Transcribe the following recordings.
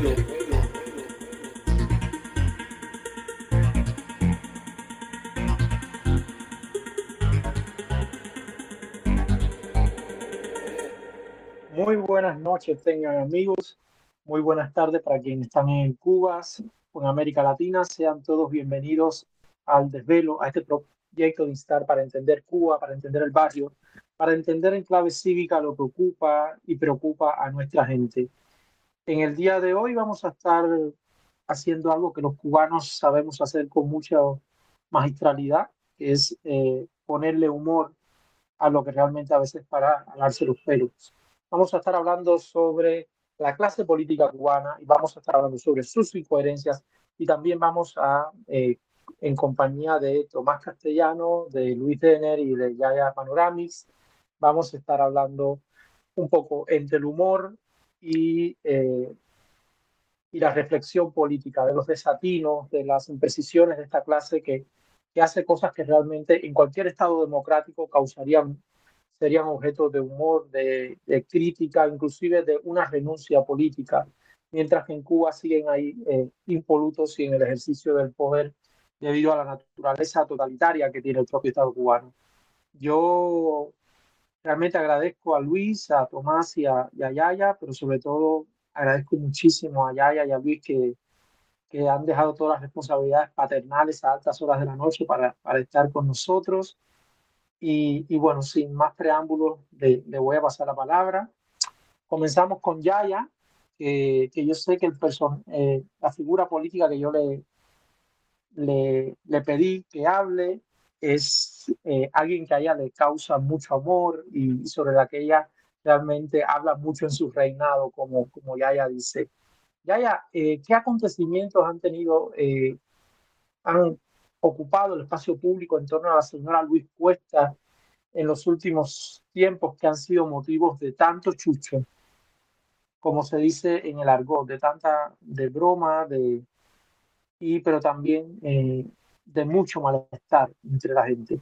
Muy buenas noches, tengan amigos. Muy buenas tardes para quienes están en Cuba, en América Latina. Sean todos bienvenidos al desvelo, a este proyecto de Instar para entender Cuba, para entender el barrio, para entender en clave cívica lo que ocupa y preocupa a nuestra gente. En el día de hoy vamos a estar haciendo algo que los cubanos sabemos hacer con mucha magistralidad, que es eh, ponerle humor a lo que realmente a veces para alarse los pelos. Vamos a estar hablando sobre la clase política cubana y vamos a estar hablando sobre sus incoherencias y también vamos a, eh, en compañía de Tomás Castellano, de Luis Denner y de Yaya Panoramics, vamos a estar hablando un poco entre el humor y, eh, y la reflexión política, de los desatinos, de las imprecisiones de esta clase que, que hace cosas que realmente en cualquier Estado democrático causarían, serían objeto de humor, de, de crítica, inclusive de una renuncia política, mientras que en Cuba siguen ahí eh, impolutos y en el ejercicio del poder debido a la naturaleza totalitaria que tiene el propio Estado cubano. Yo realmente agradezco a Luis, a Tomás y a, y a Yaya, pero sobre todo agradezco muchísimo a Yaya y a Luis que, que han dejado todas las responsabilidades paternales a altas horas de la noche para, para estar con nosotros. Y, y bueno, sin más preámbulos, le, le, voy a pasar la palabra. Comenzamos con Yaya, que, yo sé que el person, eh, la figura política que yo le, le, le pedí que hable es eh, alguien que a ella le causa mucho amor y sobre la que ella realmente habla mucho en su reinado, como, como Yaya dice. Yaya, eh, ¿qué acontecimientos han tenido, eh, han ocupado el espacio público en torno a la señora Luis Cuesta en los últimos tiempos que han sido motivos de tanto chucho, como se dice en el argot, de tanta, de broma, de, y pero también eh, de mucho malestar entre la gente.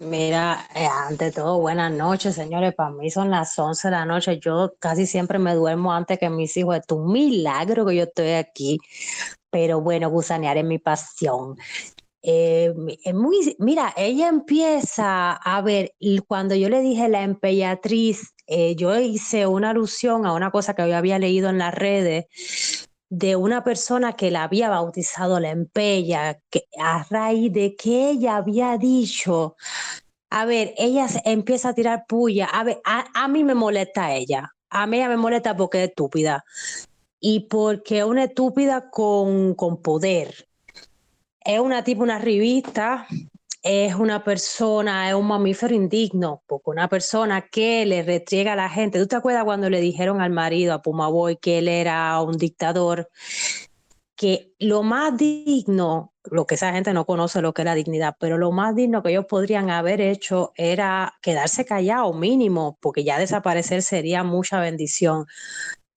Mira, eh, ante todo, buenas noches, señores. Para mí son las 11 de la noche. Yo casi siempre me duermo antes que mis hijos. Es un milagro que yo estoy aquí. Pero bueno, gusanear es mi pasión. Eh, muy, mira, ella empieza a ver, cuando yo le dije la empellatriz, eh, yo hice una alusión a una cosa que yo había leído en las redes de una persona que la había bautizado la empella, que a raíz de que ella había dicho, a ver, ella empieza a tirar puya, a ver, a, a mí me molesta ella, a mí ella me molesta porque es estúpida y porque es una estúpida con, con poder. Es una tipo, una revista es una persona, es un mamífero indigno, porque una persona que le retriega a la gente. ¿Tú te acuerdas cuando le dijeron al marido, a Pumaboy, que él era un dictador? Que lo más digno, lo que esa gente no conoce lo que es la dignidad, pero lo más digno que ellos podrían haber hecho era quedarse callado mínimo, porque ya desaparecer sería mucha bendición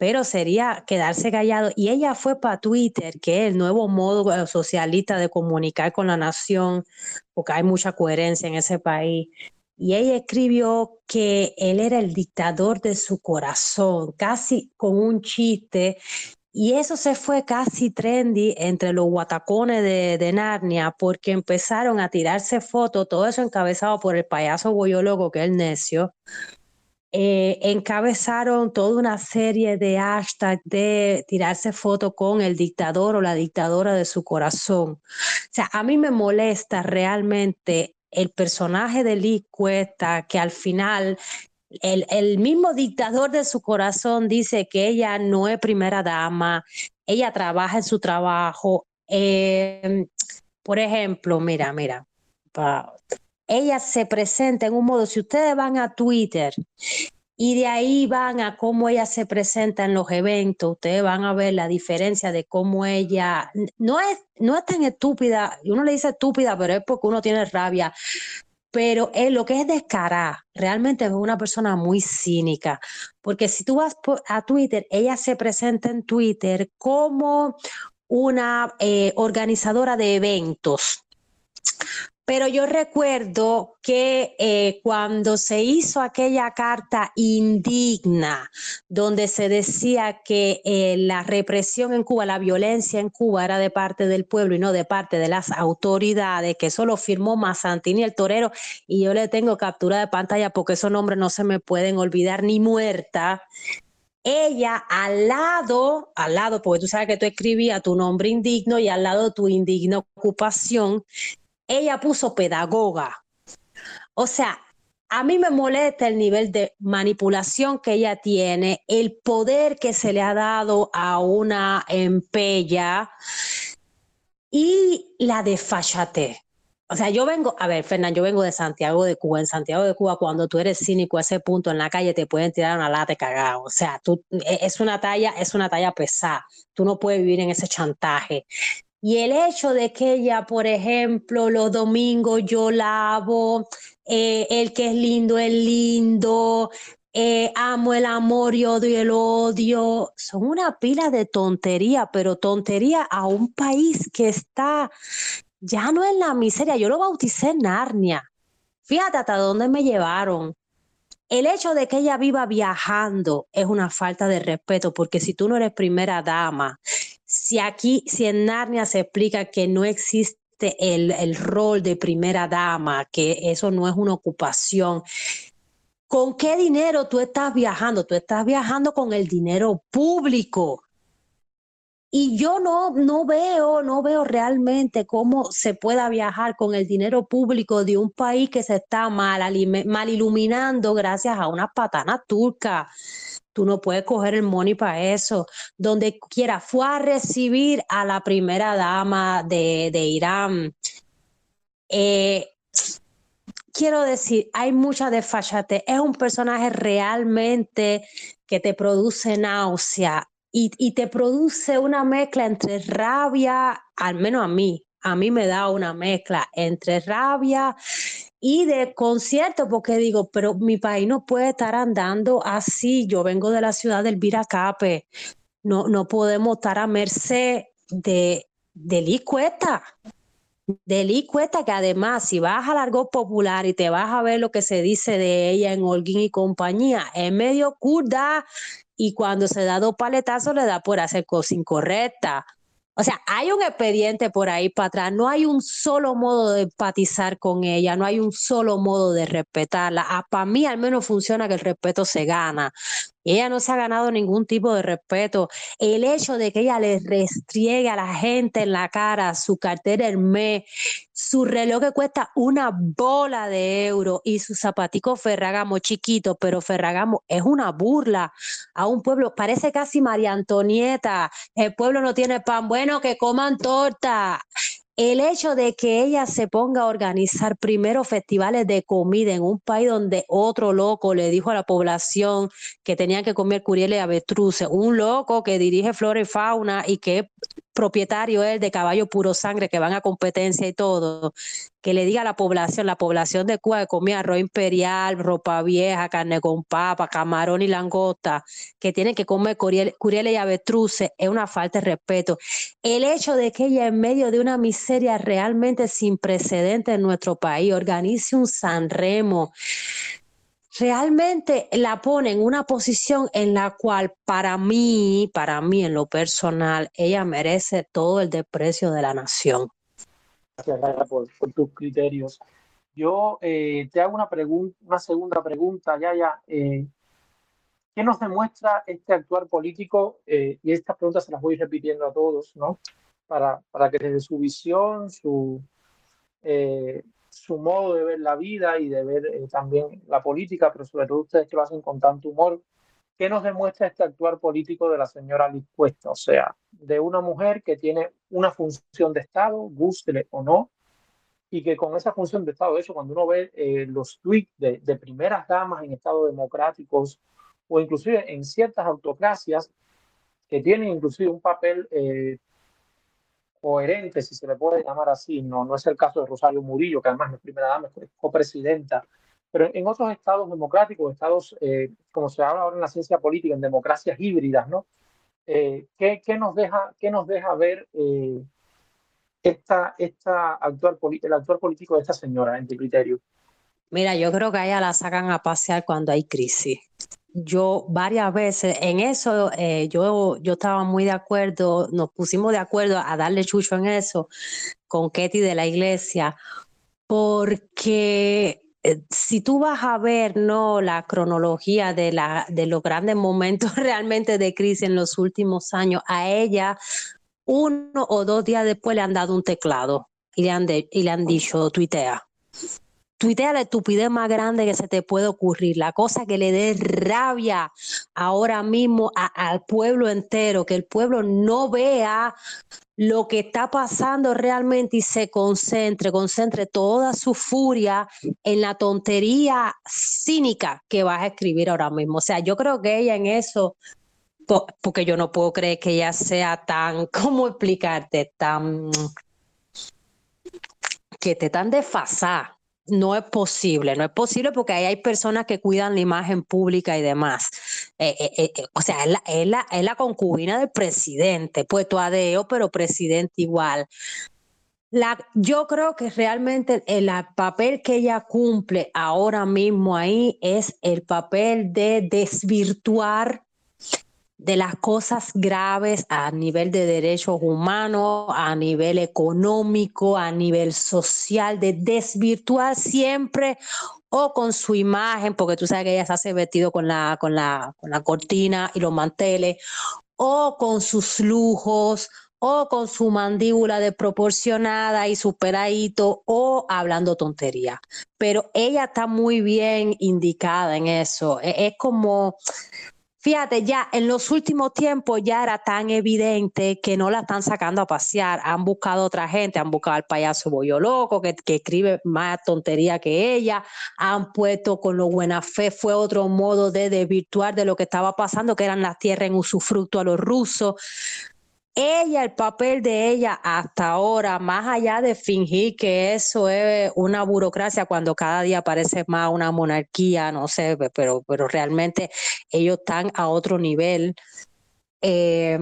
pero sería quedarse callado. Y ella fue para Twitter, que es el nuevo modo eh, socialista de comunicar con la nación, porque hay mucha coherencia en ese país. Y ella escribió que él era el dictador de su corazón, casi con un chiste. Y eso se fue casi trendy entre los guatacones de, Narnia, porque empezaron a tirarse fotos, todo eso encabezado por el payaso boyólogo, que es el necio, eh, encabezaron toda una serie de hashtags de tirarse foto con el dictador o la dictadora de su corazón. O sea, a mí me molesta realmente el personaje de Lee Cuesta, que al final el, mismo dictador de su corazón dice que ella no es primera dama, ella trabaja en su trabajo. Eh, por ejemplo, mira, mira, ella se presenta en un modo, si ustedes van a Twitter y de ahí van a cómo ella se presenta en los eventos, ustedes van a ver la diferencia de cómo ella no es, no es tan estúpida, uno le dice estúpida, pero es porque uno tiene rabia, pero es lo que es descarada, realmente es una persona muy cínica, porque si tú vas a Twitter, ella se presenta en Twitter como una eh, organizadora de eventos, pero yo recuerdo que eh, cuando se hizo aquella carta indigna, donde se decía que eh, la represión en Cuba, la violencia en Cuba era de parte del pueblo y no de parte de las autoridades, que eso lo firmó Mazantini el torero, y yo le tengo captura de pantalla porque esos nombres no se me pueden olvidar ni muerta. Ella al lado, al lado, porque tú sabes que tú escribías tu nombre indigno y al lado tu indigna ocupación, ella puso pedagoga. O sea, a mí me molesta el nivel de manipulación que ella tiene, el poder que se le ha dado a una empella y la desfachate. O sea, yo vengo, a ver, Fernán, yo vengo de Santiago de Cuba. En Santiago de Cuba, cuando tú eres cínico a ese punto en la calle, te pueden tirar una lata cagado. O sea, tú, e, es una talla, es una talla pesada. Tú no puedes vivir en ese chantaje. Y el hecho de que ella, por ejemplo, los domingos yo lavo, eh, el que es lindo es lindo, eh, amo el amor y odio el odio, son una pila de tontería, pero tontería a un país que está ya no en la miseria, yo lo bauticé Narnia. Fíjate hasta dónde me llevaron. El hecho de que ella viva viajando es una falta de respeto, porque si tú no eres primera dama, si aquí, si en Narnia se explica que no existe el, el rol de primera dama, que eso no es una ocupación, ¿con qué dinero tú estás viajando? Tú estás viajando con el dinero público. Y yo no, no veo, no veo realmente cómo se pueda viajar con el dinero público de un país que se está mal, mal iluminando gracias a una patana turca. Tú no puedes coger el money para eso. Donde quiera, fue a recibir a la primera dama de, Irán. Eh, quiero decir, hay mucha desfachate. Es un personaje realmente que te produce náusea y, y, te produce una mezcla entre rabia, al menos a mí, a mí me da una mezcla entre rabia y de concierto, porque digo, pero mi país no puede estar andando así. Yo vengo de la ciudad del Viracape. No, no podemos estar a merced de, de licueta. De licueta, que además, si vas a Largo Popular y te vas a ver lo que se dice de ella en Holguín y compañía, es medio curda y cuando se da dos paletazos le da por hacer cosas incorrectas. O sea, hay un expediente por ahí para atrás, no hay un solo modo de empatizar con ella, no hay un solo modo de respetarla. Ah, para mí al menos funciona que el respeto se gana. Ella no se ha ganado ningún tipo de respeto. El hecho de que ella le restriegue a la gente en la cara su cartera Hermé, su reloj que cuesta una bola de euro y su zapatico Ferragamo chiquito, pero Ferragamo es una burla a un pueblo. Parece casi María Antonieta. El pueblo no tiene pan bueno, que coman torta el hecho de que ella se ponga a organizar primero festivales de comida en un país donde otro loco le dijo a la población que tenían que comer curiel y avestruces, un loco que dirige flora y fauna y que propietario él de caballo puro sangre que van a competencia y todo, que le diga a la población, la población de Cuba que comía arroz imperial, ropa vieja, carne con papa, camarón y langosta, que tienen que comer curiel, y avestruces, es una falta de respeto. El hecho de que ella en medio de una miseria realmente sin precedentes en nuestro país organice un San Remo, realmente la pone en una posición en la cual para mí, para mí en lo personal, ella merece todo el desprecio de la nación. Gracias, por, tus criterios. Yo eh, te hago una, pregunta, una segunda pregunta, ya. Eh, ¿Qué nos demuestra este actuar político? Eh, y estas preguntas se las voy repitiendo a todos, ¿no? Para, para que desde su visión, su, su modo de ver la vida y de ver eh, también la política, pero sobre todo ustedes que lo hacen con tanto humor, ¿qué nos demuestra este actuar político de la señora Liz O sea, de una mujer que tiene una función de Estado, guste o no, y que con esa función de Estado, de hecho, cuando uno ve eh, los tweets de, de, primeras damas en Estados democráticos o inclusive en ciertas autocracias que tienen inclusive un papel eh, coherente, si se le puede llamar así, no, no es el caso de Rosario Murillo, que además no es primera dama, es copresidenta, pero en otros estados democráticos, estados, eh, como se habla ahora en la ciencia política, en democracias híbridas, ¿no? Eh, ¿qué, ¿qué, nos deja, ¿Qué nos deja ver eh, esta, esta actual, el actual político de esta señora, en tu criterio? Mira, yo creo que a ella la sacan a pasear cuando hay crisis. Yo varias veces en eso, eh, yo, yo estaba muy de acuerdo, nos pusimos de acuerdo a darle chucho en eso con Ketty de la iglesia, porque eh, si tú vas a ver no la cronología de, la, de los grandes momentos realmente de crisis en los últimos años, a ella uno o dos días después le han dado un teclado y le han, y le han dicho, tuitea. Tuitea la estupidez más grande que se te puede ocurrir, la cosa que le dé rabia ahora mismo al pueblo entero, que el pueblo no vea lo que está pasando realmente y se concentre, concentre toda su furia en la tontería cínica que vas a escribir ahora mismo. O sea, yo creo que ella en eso porque yo no puedo creer que ella sea tan, ¿cómo explicarte? Tan, que esté tan desfasada. No es posible, no es posible porque ahí hay personas que cuidan la imagen pública y demás. Eh, eh, eh, o sea, es la, es, la, es la, concubina del presidente, puesto a Deo, pero presidente igual. La, yo creo que realmente el, el, papel que ella cumple ahora mismo ahí es el papel de desvirtuar de las cosas graves a nivel de derechos humanos, a nivel económico, a nivel social, de desvirtuar siempre o con su imagen, porque tú sabes que ella se hace vestido con la, con la, con la cortina y los manteles, o con sus lujos, o con su mandíbula desproporcionada y superadito, o hablando tontería. Pero ella está muy bien indicada en eso. E, es como Fíjate, ya en los últimos tiempos ya era tan evidente que no la están sacando a pasear. Han buscado otra gente, han buscado al payaso Bollo Loco, que, que escribe más tontería que ella. Han puesto con lo buena fe, fue otro modo de desvirtuar de lo que estaba pasando, que eran las tierras en usufructo a los rusos ella, el papel de ella hasta ahora, más allá de fingir que eso es una burocracia cuando cada día parece más una monarquía, no sé, pero, pero realmente ellos están a otro nivel. Eh,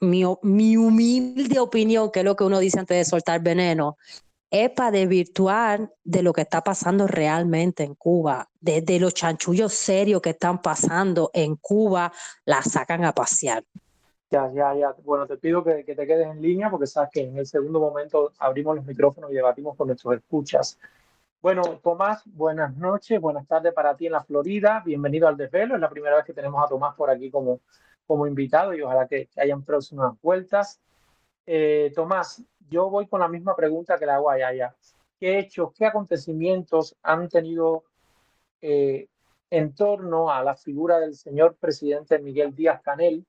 mi, mi, humilde opinión, que es lo que uno dice antes de soltar veneno, es para desvirtuar de lo que está pasando realmente en Cuba, desde de los chanchullos serios que están pasando en Cuba, la sacan a pasear. Ya, ya, ya. Bueno, te pido que, te quedes en línea porque sabes que en el segundo momento abrimos los micrófonos y debatimos con nuestros escuchas. Bueno, Tomás, buenas noches, buenas tardes para ti en la Florida. Bienvenido al desvelo. Es la primera vez que tenemos a Tomás por aquí como, como invitado y ojalá que, hayan próximas vueltas. Eh, Tomás, yo voy con la misma pregunta que la hago allá. ¿Qué hechos, qué acontecimientos han tenido eh, en torno a la figura del señor presidente Miguel Díaz Canel?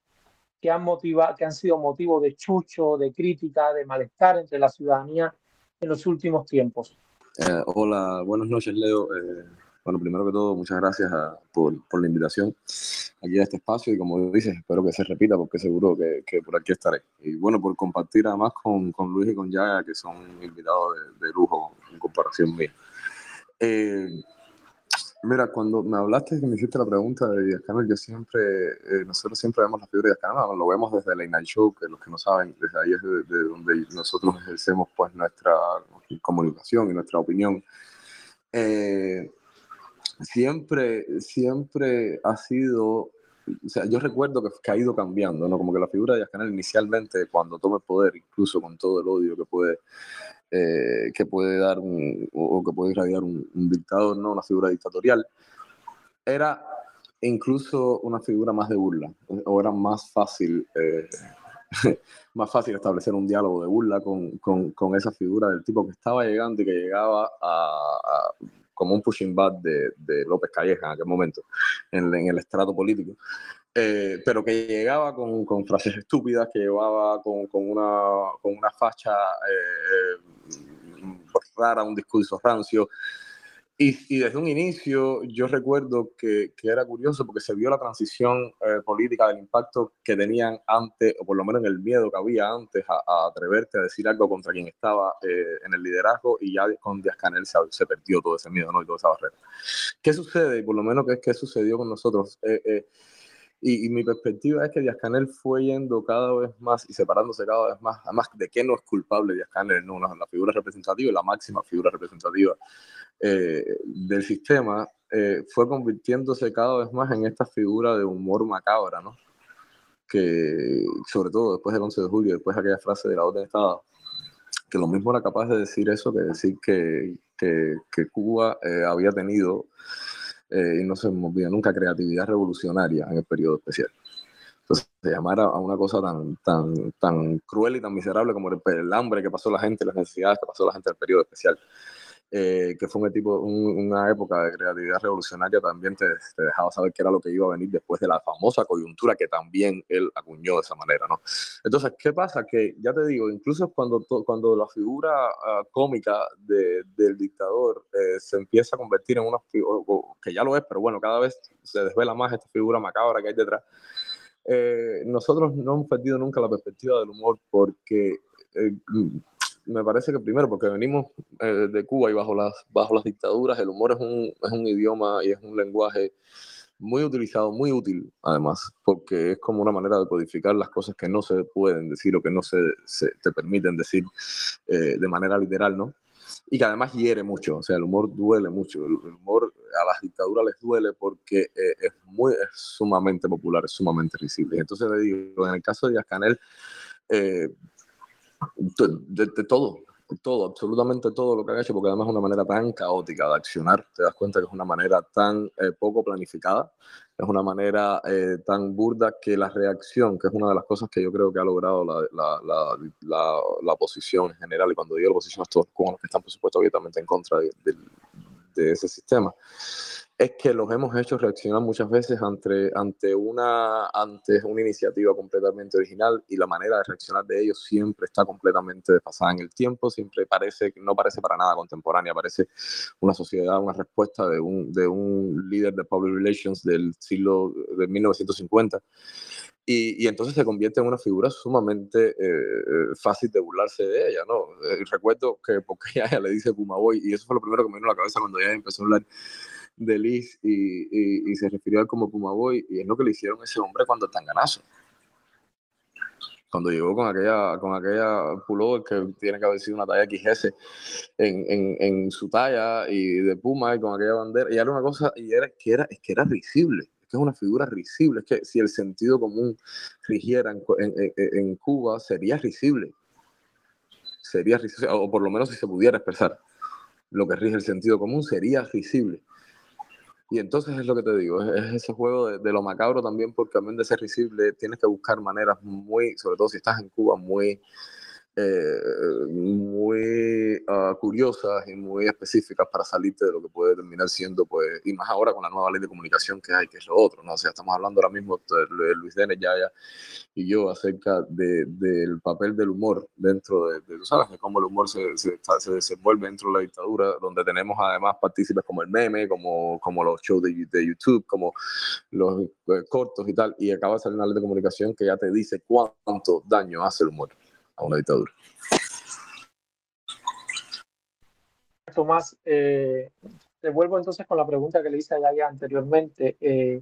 Que han, motiva, que han sido motivo de chucho, de crítica, de malestar entre la ciudadanía en los últimos tiempos. Eh, hola, buenas noches, Leo. Eh, bueno, primero que todo, muchas gracias a, por, por, la invitación aquí a este espacio y como dices, espero que se repita porque seguro que, que, por aquí estaré. Y bueno, por compartir además con, con Luis y con Yaga, que son invitados de, de lujo en comparación mía. Eh, Mira, cuando me hablaste, que me hiciste la pregunta de Díaz Canel, yo siempre, eh, nosotros siempre vemos la figura de Díaz Canel, lo vemos desde el Night Show, que los que no saben, desde ahí es de, donde nosotros ejercemos pues nuestra comunicación y nuestra opinión. Eh, siempre, siempre ha sido, o sea, yo recuerdo que, ha ido cambiando, ¿no? Como que la figura de Díaz Canel inicialmente, cuando toma el poder, incluso con todo el odio que puede eh, que puede dar un, o que puede irradiar un, dictador, ¿no? una figura dictatorial, era incluso una figura más de burla, o era más fácil, eh, más fácil establecer un diálogo de burla con, con, con, esa figura del tipo que estaba llegando y que llegaba a, como un pushing back de, de, López Calleja en aquel momento, en, en el estrato político. Eh, pero que llegaba con, con, frases estúpidas, que llevaba con, con una, con una facha eh, rara, un discurso rancio. Y, y, desde un inicio yo recuerdo que, que, era curioso porque se vio la transición eh, política del impacto que tenían antes, o por lo menos en el miedo que había antes a, a atreverte a decir algo contra quien estaba eh, en el liderazgo y ya con Díaz Canel se, se, perdió todo ese miedo ¿no? y toda esa barrera. ¿Qué sucede? Y por lo menos, ¿qué, qué sucedió con nosotros? Eh, Y, mi perspectiva es que Díaz Canel fue yendo cada vez más y separándose cada vez más, además de que no es culpable Díaz Canel, no, la figura representativa, la máxima figura representativa eh, del sistema, eh, fue convirtiéndose cada vez más en esta figura de humor macabra, ¿no? Que sobre todo después del 11 de julio, después de aquella frase de la orden de Estado, que lo mismo era capaz de decir eso que decir que, que, que Cuba eh, había tenido eh, y no se me olvida nunca, creatividad revolucionaria en el periodo especial. Entonces, se llamara a una cosa tan, tan, tan cruel y tan miserable como el, hambre que pasó la gente, las necesidades que pasó la gente en el periodo especial. Eh, que fue un tipo, una época de creatividad revolucionaria, también te, dejaba saber qué era lo que iba a venir después de la famosa coyuntura que también él acuñó de esa manera, ¿no? Entonces, ¿qué pasa? Que ya te digo, incluso cuando, cuando la figura ah, cómica del dictador eh, se empieza a convertir en una figura, que ya lo es, pero bueno, cada vez se desvela más esta figura macabra que hay detrás, eh, nosotros no hemos perdido nunca la perspectiva del humor porque me parece que primero porque venimos eh, de Cuba y bajo las, bajo las dictaduras, el humor es un, es un idioma y es un lenguaje muy utilizado, muy útil además, porque es como una manera de codificar las cosas que no se pueden decir o que no se, se te permiten decir eh, de manera literal, ¿no? Y que además hiere mucho, o sea, el humor duele mucho, el, humor a las dictaduras les duele porque eh, es, muy, es sumamente popular, es sumamente risible. Entonces le digo, en el caso de Díaz Canel, de, todo, todo, absolutamente todo lo que ha hecho, porque además es una manera tan caótica de accionar, te das cuenta que es una manera tan eh, poco planificada, es una manera eh, tan burda que la reacción, que es una de las cosas que yo creo que ha logrado la, la, la, la, oposición en general, y cuando digo la oposición, es todos los que están, por supuesto, abiertamente en contra de, de ese sistema es que los hemos hecho reaccionar muchas veces ante, ante, una, ante una iniciativa completamente original y la manera de reaccionar de ellos siempre está completamente desfasada en el tiempo, siempre parece, no parece para nada contemporánea, parece una sociedad, una respuesta de un, de un líder de public relations del siglo de 1950. Y, y, entonces se convierte en una figura sumamente eh, fácil de burlarse de ella, ¿no? Eh, recuerdo que porque ella le dice Pumaboy, y eso fue lo primero que me vino a la cabeza cuando ella empezó a hablar de Liz y, y, se refirió a él como Pumaboy, y es lo que le hicieron a ese hombre cuando tan ganazo. Cuando llegó con aquella, con aquella pullover que tiene que haber sido una talla XS en, en, en, su talla y de Puma y con aquella bandera, y era una cosa, y era que era, es que era risible, que es una figura risible, es que si el sentido común rigiera en, en, en Cuba sería risible, sería risible, o por lo menos si se pudiera expresar lo que rige el sentido común sería risible. Y entonces es lo que te digo, es, ese juego de, lo macabro también, porque también de ser risible tienes que buscar maneras muy, sobre todo si estás en Cuba, muy eh, muy uh, curiosas y muy específicas para salirte de lo que puede terminar siendo, pues, y más ahora con la nueva ley de comunicación que hay, que es lo otro, ¿no? O sea, estamos hablando ahora mismo de Luis Denes, Yaya y yo acerca de, del papel del humor dentro de, tú sabes, de cómo el humor se, se, se, desenvuelve dentro de la dictadura, donde tenemos además partícipes como el meme, como, como los shows de, de YouTube, como los eh, cortos y tal, y acaba de salir una ley de comunicación que ya te dice cuánto daño hace el humor a una dictadura. Tomás, eh, te vuelvo entonces con la pregunta que le hice a Yaya anteriormente. Eh,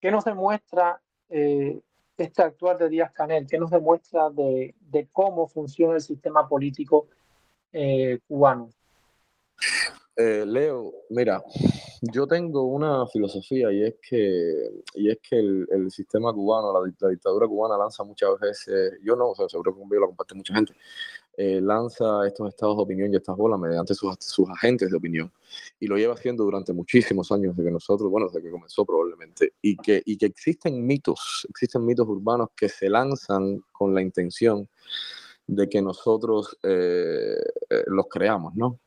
¿Qué nos demuestra eh, este actuar de Díaz Canel? ¿Qué nos demuestra de, de cómo funciona el sistema político eh, cubano? Eh, Leo, mira, yo tengo una filosofía y es que, y es que el, sistema cubano, la, dictadura cubana lanza muchas veces, yo no, o sea, seguro que conmigo lo comparte mucha gente, eh, lanza estos estados de opinión y estas bolas mediante sus, sus agentes de opinión. Y lo lleva haciendo durante muchísimos años desde que nosotros, bueno, desde que comenzó probablemente. Y que, y que existen mitos, existen mitos urbanos que se lanzan con la intención de que nosotros eh, eh, los creamos, ¿no?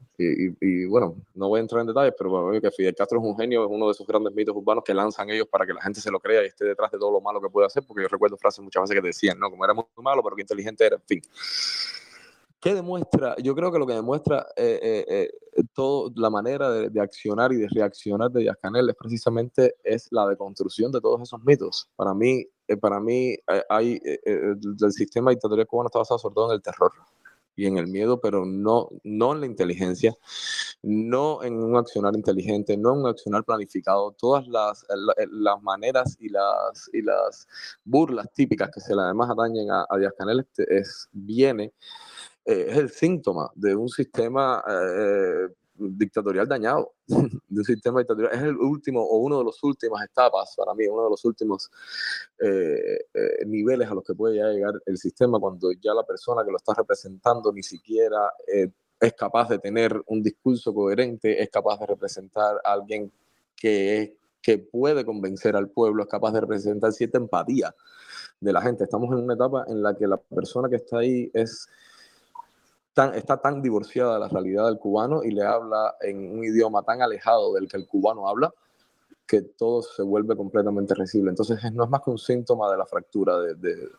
Y, bueno, no voy a entrar en detalles, pero bueno, que Fidel Castro es un genio, es uno de esos grandes mitos urbanos que lanzan ellos para que la gente se lo crea y esté detrás de todo lo malo que puede hacer, porque yo recuerdo frases muchas veces que decían, no, como era muy malo, pero que inteligente era, en fin. ¿Qué demuestra? Yo creo que lo que demuestra eh, eh, eh todo, la manera de, accionar y de reaccionar de Díaz Canel es precisamente es la deconstrucción de todos esos mitos. Para mí, eh, para mí hay, el sistema dictatorial cubano está basado sobre todo en el terror y en el miedo, pero no, no en la inteligencia no en un accionar inteligente, no en un accionar planificado. Todas las, las maneras y las, y las burlas típicas que se le además atañen a, a Díaz Canel este, es, viene, eh, es el síntoma de un sistema eh, dictatorial dañado, de un sistema dictatorial. Es el último o uno de los últimas etapas para mí, uno de los últimos eh, eh, niveles a los que puede llegar el sistema cuando ya la persona que lo está representando ni siquiera eh, es capaz de tener un discurso coherente, es capaz de representar a alguien que, que puede convencer al pueblo, es capaz de representar cierta empatía de la gente. Estamos en una etapa en la que la persona que está ahí es está tan divorciada de la realidad del cubano y le habla en un idioma tan alejado del que el cubano habla que todo se vuelve completamente recible. Entonces no es más que un síntoma de la fractura de,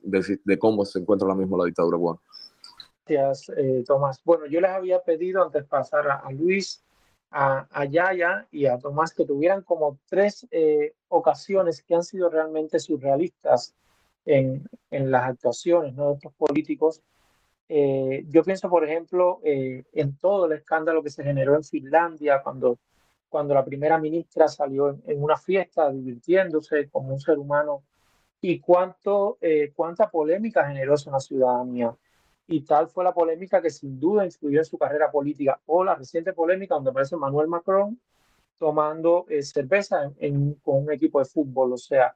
de, cómo se encuentra ahora mismo la dictadura cubana. Gracias, eh, Tomás. Bueno, yo les había pedido antes de pasar a, Luis, a, a, Yaya y a Tomás que tuvieran como tres eh, ocasiones que han sido realmente surrealistas en, en las actuaciones ¿no? de estos políticos eh, yo pienso, por ejemplo, eh, en todo el escándalo que se generó en Finlandia cuando, cuando la primera ministra salió en, una fiesta divirtiéndose como un ser humano y cuánto, eh, cuánta polémica generó eso en la ciudadanía. Y tal fue la polémica que sin duda influyó en su carrera política. O la reciente polémica donde aparece Manuel Macron tomando cerveza con un equipo de fútbol. O sea,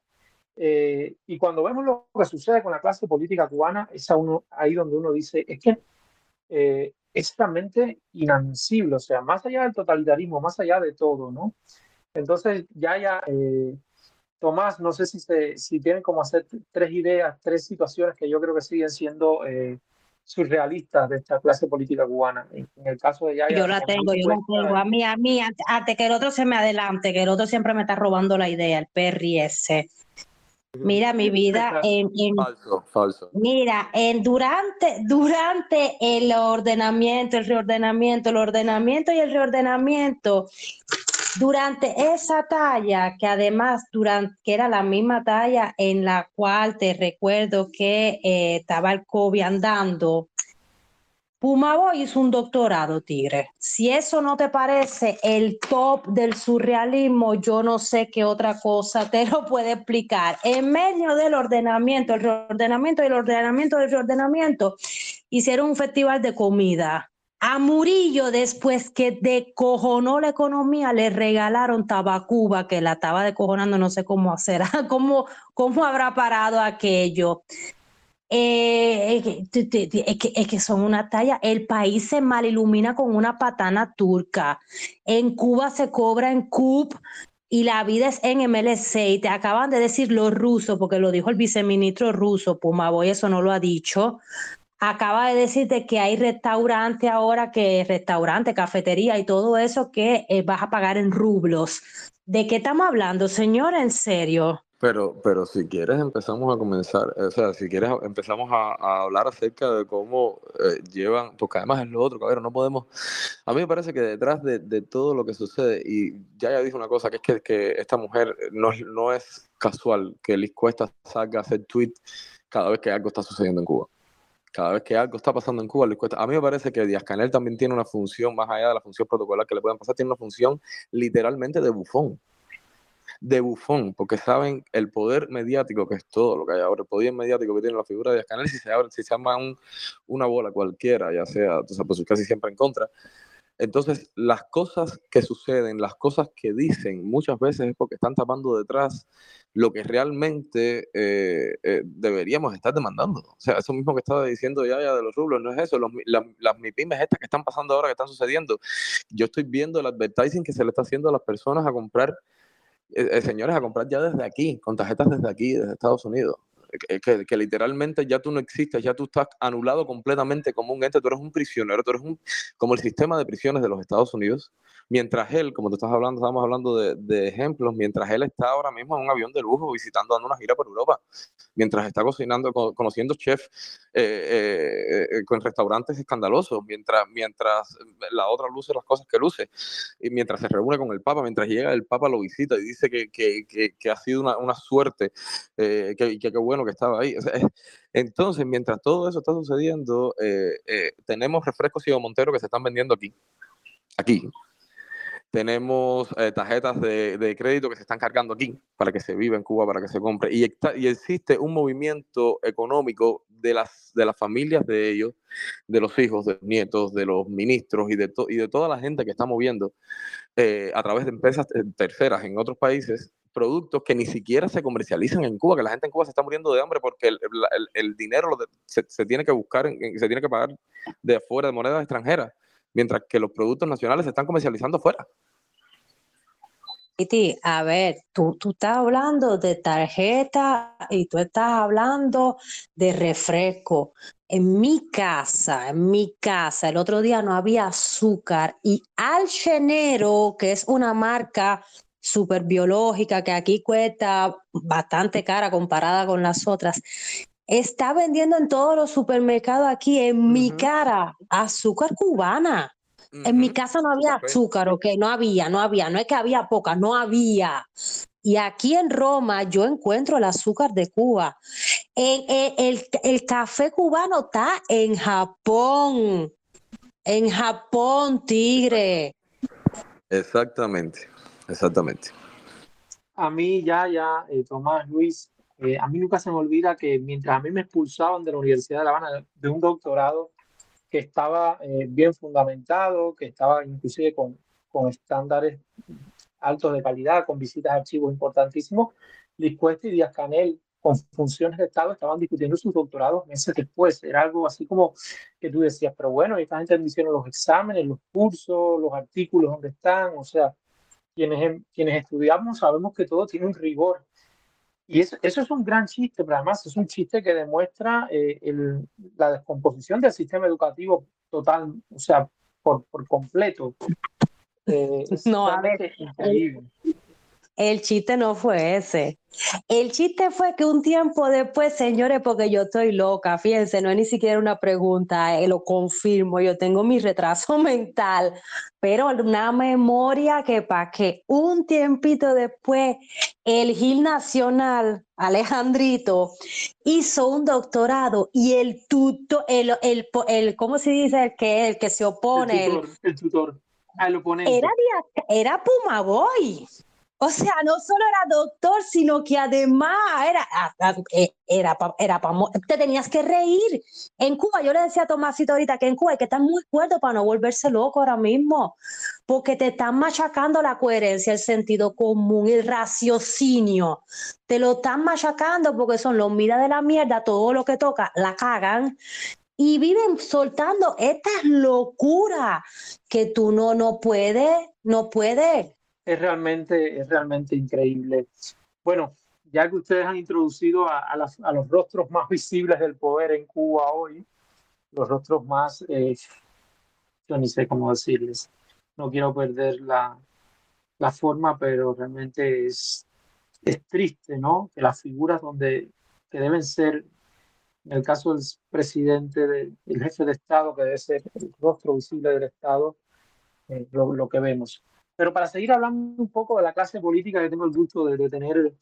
eh, y cuando vemos lo que sucede con la clase política cubana, es uno, ahí donde uno dice, es que eh, es realmente inadmisible, o sea, más allá del totalitarismo, más allá de todo, ¿no? Entonces, ya, ya, eh, Tomás, no sé si, se, si tienen como hacer tres ideas, tres situaciones que yo creo que siguen siendo surrealistas de esta clase política cubana. En, el caso de Yaya. Yo la tengo, yo la tengo. A mí, a mí, antes que el otro se me adelante, que el otro siempre me está robando la idea, el ese. Mira, mi vida, en, falso, falso. Mira, en durante, durante el ordenamiento, el reordenamiento, el ordenamiento y el reordenamiento, durante esa talla, que además durante, que era la misma talla en la cual te recuerdo que eh, estaba el COVID andando, Pumabo hizo un doctorado, Tigre. Si eso no te parece el top del surrealismo, yo no sé qué otra cosa te lo puede explicar. En medio del ordenamiento, el reordenamiento y el ordenamiento del reordenamiento, hicieron un festival de comida. A Murillo, después que decojonó la economía, le regalaron tabacuba, que la estaba decojonando, no sé cómo hacer, cómo, cómo habrá parado aquello. Eh, es, que, es, que, son una talla. El país se mal ilumina con una patana turca. En Cuba se cobra en CUP y la vida es en MLC. Y te acaban de decir los rusos, porque lo dijo el viceministro ruso, Pumaboy, eso no lo ha dicho. Acaba de decirte que hay restaurante ahora, que restaurante, cafetería y todo eso que eh, vas a pagar en rublos. ¿De qué estamos hablando, señora? En serio. Pero, pero si quieres empezamos a comenzar, o sea, si quieres empezamos a, hablar acerca de cómo eh, llevan, porque además es lo otro, cabrón, no podemos, a mí me parece que detrás de, de, todo lo que sucede, y ya ya dijo una cosa, que es que, que esta mujer no, no es casual que Liz Cuesta salga a hacer tweet cada vez que algo está sucediendo en Cuba. Cada vez que algo está pasando en Cuba, Liz Cuesta, a mí me parece que Díaz Canel también tiene una función, más allá de la función protocolar que le puedan pasar, tiene una función literalmente de bufón de bufón, porque saben el poder mediático que es todo lo que hay ahora, el poder mediático que tiene la figura de Canel, si se abre, si se llama una bola cualquiera, ya sea, entonces, pues casi siempre en contra. Entonces, las cosas que suceden, las cosas que dicen, muchas veces es porque están tapando detrás lo que realmente eh, eh, deberíamos estar demandando. O sea, eso mismo que estaba diciendo ya, ya de los rublos, no es eso. Los, las MIPIMES estas que están pasando ahora, que están sucediendo. Yo estoy viendo el advertising que se le está haciendo a las personas a comprar eh, eh, señores, a comprar ya desde aquí, con tarjetas desde aquí, desde Estados Unidos. Que, que, literalmente ya tú no existes, ya tú estás anulado completamente como un ente, tú eres un prisionero, tú eres un, como el sistema de prisiones de los Estados Unidos, mientras él, como tú estás hablando, estábamos hablando de, ejemplos, mientras él está ahora mismo en un avión de lujo visitando, dando una gira por Europa, mientras está cocinando, conociendo chefs eh, eh, eh, con restaurantes escandalosos, mientras, mientras la otra luce las cosas que luce, y mientras se reúne con el Papa, mientras llega el Papa lo visita y dice que, que, que, ha sido una, una suerte, que, que, bueno que estaba ahí. entonces, mientras todo eso está sucediendo, tenemos refrescos y Montero que se están vendiendo aquí aquí. Tenemos eh, tarjetas de, crédito que se están cargando aquí para que se viva en Cuba, para que se compre. Y, y existe un movimiento económico de las, de las familias de ellos, de los hijos, de los nietos, de los ministros y de, y de toda la gente que está moviendo eh, a través de empresas terceras en otros países productos que ni siquiera se comercializan en Cuba, que la gente en Cuba se está muriendo de hambre porque el, dinero se, tiene que buscar, se tiene que pagar de afuera, de monedas extranjeras, mientras que los productos nacionales se están comercializando fuera. A ver, tú, tú estás hablando de tarjeta y tú estás hablando de refresco. En mi casa, en mi casa, el otro día no había azúcar y Alchenero, que es una marca súper biológica, que aquí cuesta bastante cara comparada con las otras, está vendiendo en todos los supermercados aquí en mi cara azúcar cubana. En mi casa no había azúcar, ok, no había, no había, no es que había poca, no había. Y aquí en Roma yo encuentro el azúcar de Cuba. el, el café cubano está en Japón. En Japón, tigre. Exactamente. Exactamente. A mí ya, ya, eh, Tomás, Luis, eh, a mí nunca se me olvida que mientras a mí me expulsaban de la Universidad de La Habana de un doctorado que estaba eh, bien fundamentado, que estaba inclusive con, con estándares altos de calidad, con visitas a archivos importantísimos, Luis Cuesta y Díaz Canel, con funciones de Estado, estaban discutiendo sus doctorados meses después. Era algo así como que tú decías, pero bueno, esta gente hicieron los exámenes, los cursos, los artículos, ¿dónde están? O sea, quienes, quienes estudiamos sabemos que todo tiene un rigor. Y eso, eso es un gran chiste, pero además es un chiste que demuestra eh, el, la descomposición del sistema educativo total, o sea, por, por completo. Eh, no, a ver, increíble. El chiste no fue ese. El chiste fue que un tiempo después, señores, porque yo estoy loca, fíjense, no es ni siquiera una pregunta, eh, lo confirmo, yo tengo mi retraso mental, pero una memoria que para que un tiempito después el Gil Nacional, Alejandrito, hizo un doctorado y el tutor, el, el, el, ¿cómo se dice? El que, el que se opone. El tutor, el, tutor. Era, era Pumaboy. O sea, no solo era doctor, sino que además era, ah, ah, eh, era, era, te tenías que reír. En Cuba, yo le decía a Tomásito ahorita que en Cuba hay que estar muy cuerdo para no volverse loco ahora mismo, porque te están machacando la coherencia, el sentido común, el raciocinio. Te lo están machacando porque son los miras de la mierda, todo lo que toca, la cagan y viven soltando estas locuras que tú no, no puedes, no puedes es realmente, es realmente increíble. Bueno, ya que ustedes han introducido a, a, los rostros más visibles del poder en Cuba hoy, los rostros más, eh, yo ni sé cómo decirles, no quiero perder la, la forma, pero realmente es, es triste, ¿no? Que las figuras donde que deben ser, en el caso del presidente, del jefe de Estado, que debe ser el rostro visible del Estado, eh, lo, lo, que vemos. Pero para seguir hablando un poco de la clase política, que tengo el gusto de, tener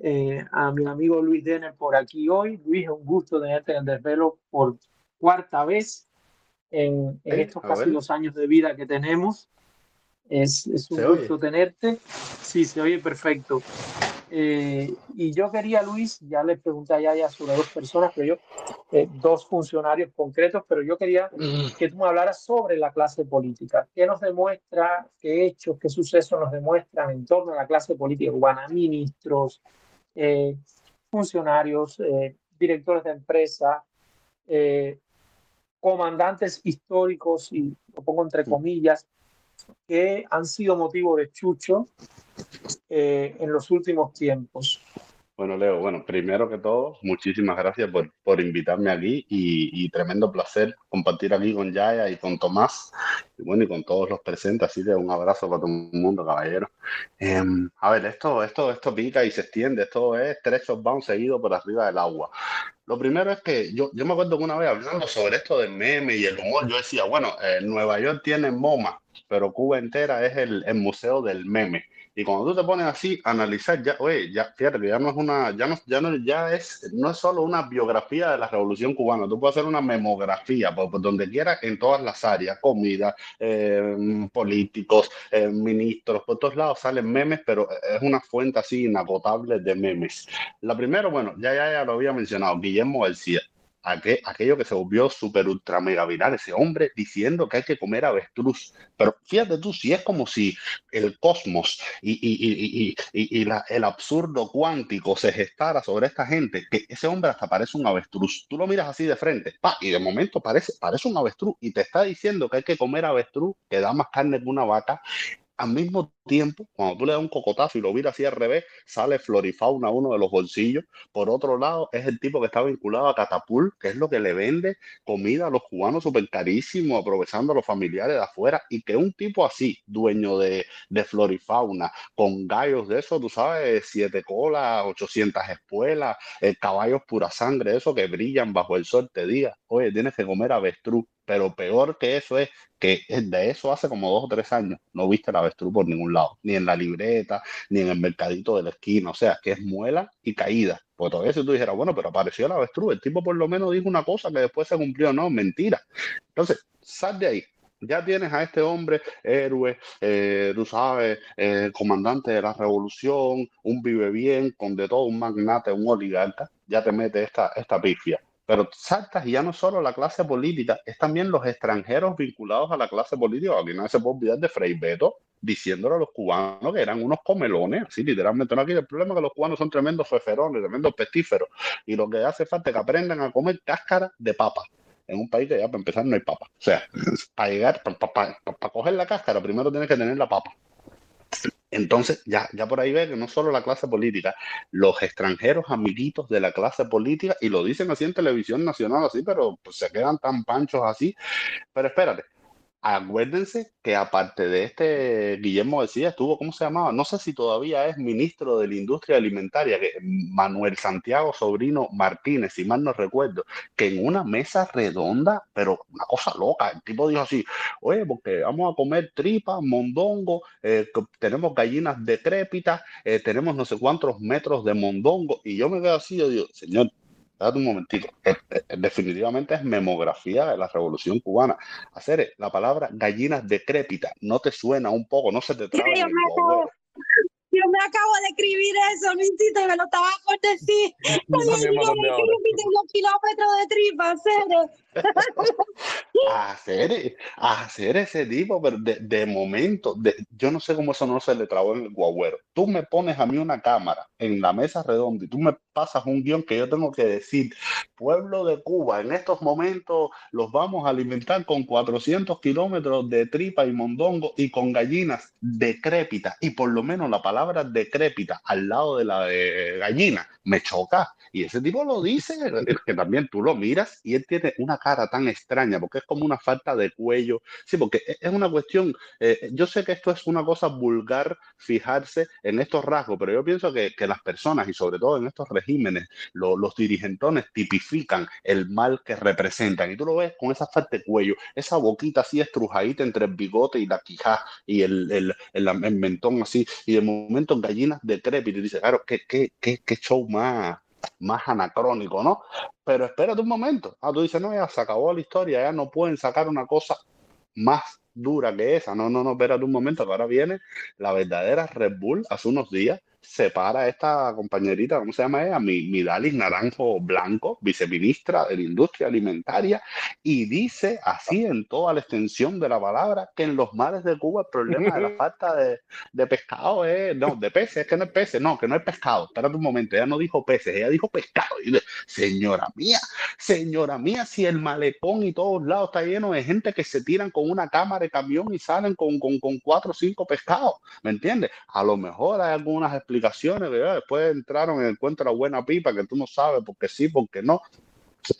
eh, a mi amigo Luis Denner por aquí hoy. Luis, es un gusto tenerte en el desvelo por cuarta vez en, estos casi dos años de vida que tenemos. Es, es un gusto tenerte. Sí, se oye perfecto. Eh, y yo quería, Luis, ya le pregunté a Yaya sobre dos personas, pero yo, eh, dos funcionarios concretos, pero yo quería mm. que tú me hablaras sobre la clase política. ¿Qué nos demuestra, qué hechos, qué sucesos nos demuestran en torno a la clase política cubana? Ministros, eh, funcionarios, directores de empresa, comandantes históricos, y lo pongo entre mm. comillas, que han sido motivo de chucho eh, en los últimos tiempos. Bueno, Leo, bueno, primero que todo, muchísimas gracias por, por invitarme aquí y, tremendo placer compartir aquí con Yaya y con Tomás y bueno, y con todos los presentes, así de un abrazo para todo el mundo, caballero. Em, a ver, esto, esto, esto pica y se extiende, esto es tres shotbound seguidos por arriba del agua. Lo primero es que yo, yo me acuerdo que una vez hablando sobre esto del meme y el humor, yo decía, bueno, eh, Nueva York tiene MoMA, pero Cuba entera es el, el museo del meme Y cuando tú te pones así analizar, ya, oye, ya, fíjate ya no es una, ya no, ya no, ya es, no es solo una biografía de la revolución cubana, tú puedes hacer una memografía por, donde quiera en todas las áreas, comida, eh, políticos, eh, ministros, por todos lados salen memes, pero es una fuente así inagotable de memes. La primera, bueno, ya, ya, ya lo había mencionado, Guillermo García aquello que se volvió súper ultra mega viral, ese hombre diciendo que hay que comer avestruz. Pero fíjate tú, si es como si el cosmos y, y, y, y el absurdo cuántico se gestara sobre esta gente, que ese hombre hasta parece un avestruz. Tú lo miras así de frente, pa, y de momento parece, parece un avestruz y te está diciendo que hay que comer avestruz, que da más carne que una vaca al mismo tiempo, cuando tú le das un cocotazo y lo miras así al revés, sale Florifauna uno de los bolsillos. Por otro lado, es el tipo que está vinculado a Catapult, que es lo que le vende comida a los cubanos súper carísimo, aprovechando a los familiares de afuera. Y que un tipo así, dueño de, de Florifauna, con gallos de eso, tú sabes, siete colas, 800 espuelas, eh, caballos pura sangre, eso que brillan bajo el sol, te diga, oye, tienes que comer avestruz. Pero peor que eso es que de eso hace como dos o tres años no viste el avestruz por ningún lado, ni en la libreta, ni en el mercadito de la esquina, o sea, que es muela y caída. Pues todavía si tú dijeras, bueno, pero apareció el avestruz, el tipo por lo menos dijo una cosa que después se cumplió, no, mentira. Entonces, sal de ahí, ya tienes a este hombre, héroe, eh, tú sabes, eh, comandante de la revolución, un vive bien, con de todo, un magnate, un oligarca, ya te mete esta, esta pifia. Pero saltas y ya no solo la clase política, es también los extranjeros vinculados a la clase política. Aquí no se puede olvidar de Frei Beto diciéndole a los cubanos que eran unos comelones, así literalmente. No aquí el problema es que los cubanos son tremendos feferones, tremendos pestíferos, y lo que hace falta es que aprendan a comer cáscara de papa en un país que ya para empezar no hay papa. O sea, para llegar, para, coger la cáscara, primero tienes que tener la papa. Entonces, ya, ya por ahí ve que no solo la clase política, los extranjeros amiguitos de la clase política, y lo dicen así en televisión nacional, así, pero pues, se quedan tan panchos así. Pero espérate, acuérdense que aparte de este, Guillermo decía, estuvo, ¿cómo se llamaba? No sé si todavía es ministro de la industria alimentaria, que Manuel Santiago Sobrino Martínez, si mal no recuerdo, que en una mesa redonda, pero una cosa loca, el tipo dijo así, oye, porque vamos a comer tripa, mondongo, eh, tenemos gallinas decrépitas, eh, tenemos no sé cuántos metros de mondongo, y yo me quedo así, yo digo, señor, Date un momentito. definitivamente es memografía de la Revolución Cubana. Hacer la palabra gallinas decrépitas no te suena un poco, no se te trae. Yo, yo me acabo de escribir eso, Luisito, y me lo estaba por decir. Tengo kilómetros de tripa, hacer, hacer ese tipo, pero de, de momento, de, yo no sé cómo eso no se le trabó en el guagüero. Tú me pones a mí una cámara en la mesa redonda y tú me pasas un guion que yo tengo que decir, pueblo de Cuba, en estos momentos los vamos a alimentar con 400 kilómetros de tripa y mondongo y con gallinas decrépitas. Y por lo menos la palabra decrépita al lado de la de gallina me choca. Y ese tipo lo dice, que también tú lo miras y él tiene una cara tan extraña, porque es como una falta de cuello. Sí, porque e, es una cuestión, eh, yo sé que esto es una cosa vulgar fijarse en estos rasgos, pero yo pienso que, que las personas y sobre todo en estos regímenes, los dirigentones tipifican el mal que representan. Y tú lo ves con esa falta de cuello, esa boquita así estrujadita entre el bigote y la quijá y el, el, el, mentón así, y de momento en gallinas decrépitas. Y dice, claro, ¿qué, qué, qué, qué show más, más anacrónico, ¿no? Pero espérate un momento. Ah, tú dices, no, ya se acabó la historia, ya no pueden sacar una cosa más dura que esa. No, no, no, espérate un momento, que ahora viene la verdadera Red Bull hace unos días separa esta compañerita, ¿cómo se llama ella? Midalis Naranjo Blanco, viceministra de la Industria Alimentaria, y dice así en toda la extensión de la palabra que en los mares de Cuba el problema de la falta de, de pescado es, no, de peces, es que no es peces, no, que no es pescado. Espérate un momento, ella no dijo peces, ella dijo pescado. Y dice, señora mía, señora mía, si el malecón y todos lados está lleno de gente que se tiran con una cámara de camión y salen con, con, con cuatro o cinco pescados, ¿me entiendes? A lo mejor hay algunas explicaciones, después entraron en el cuento de la buena pipa, que tú no sabes porque sí, porque no.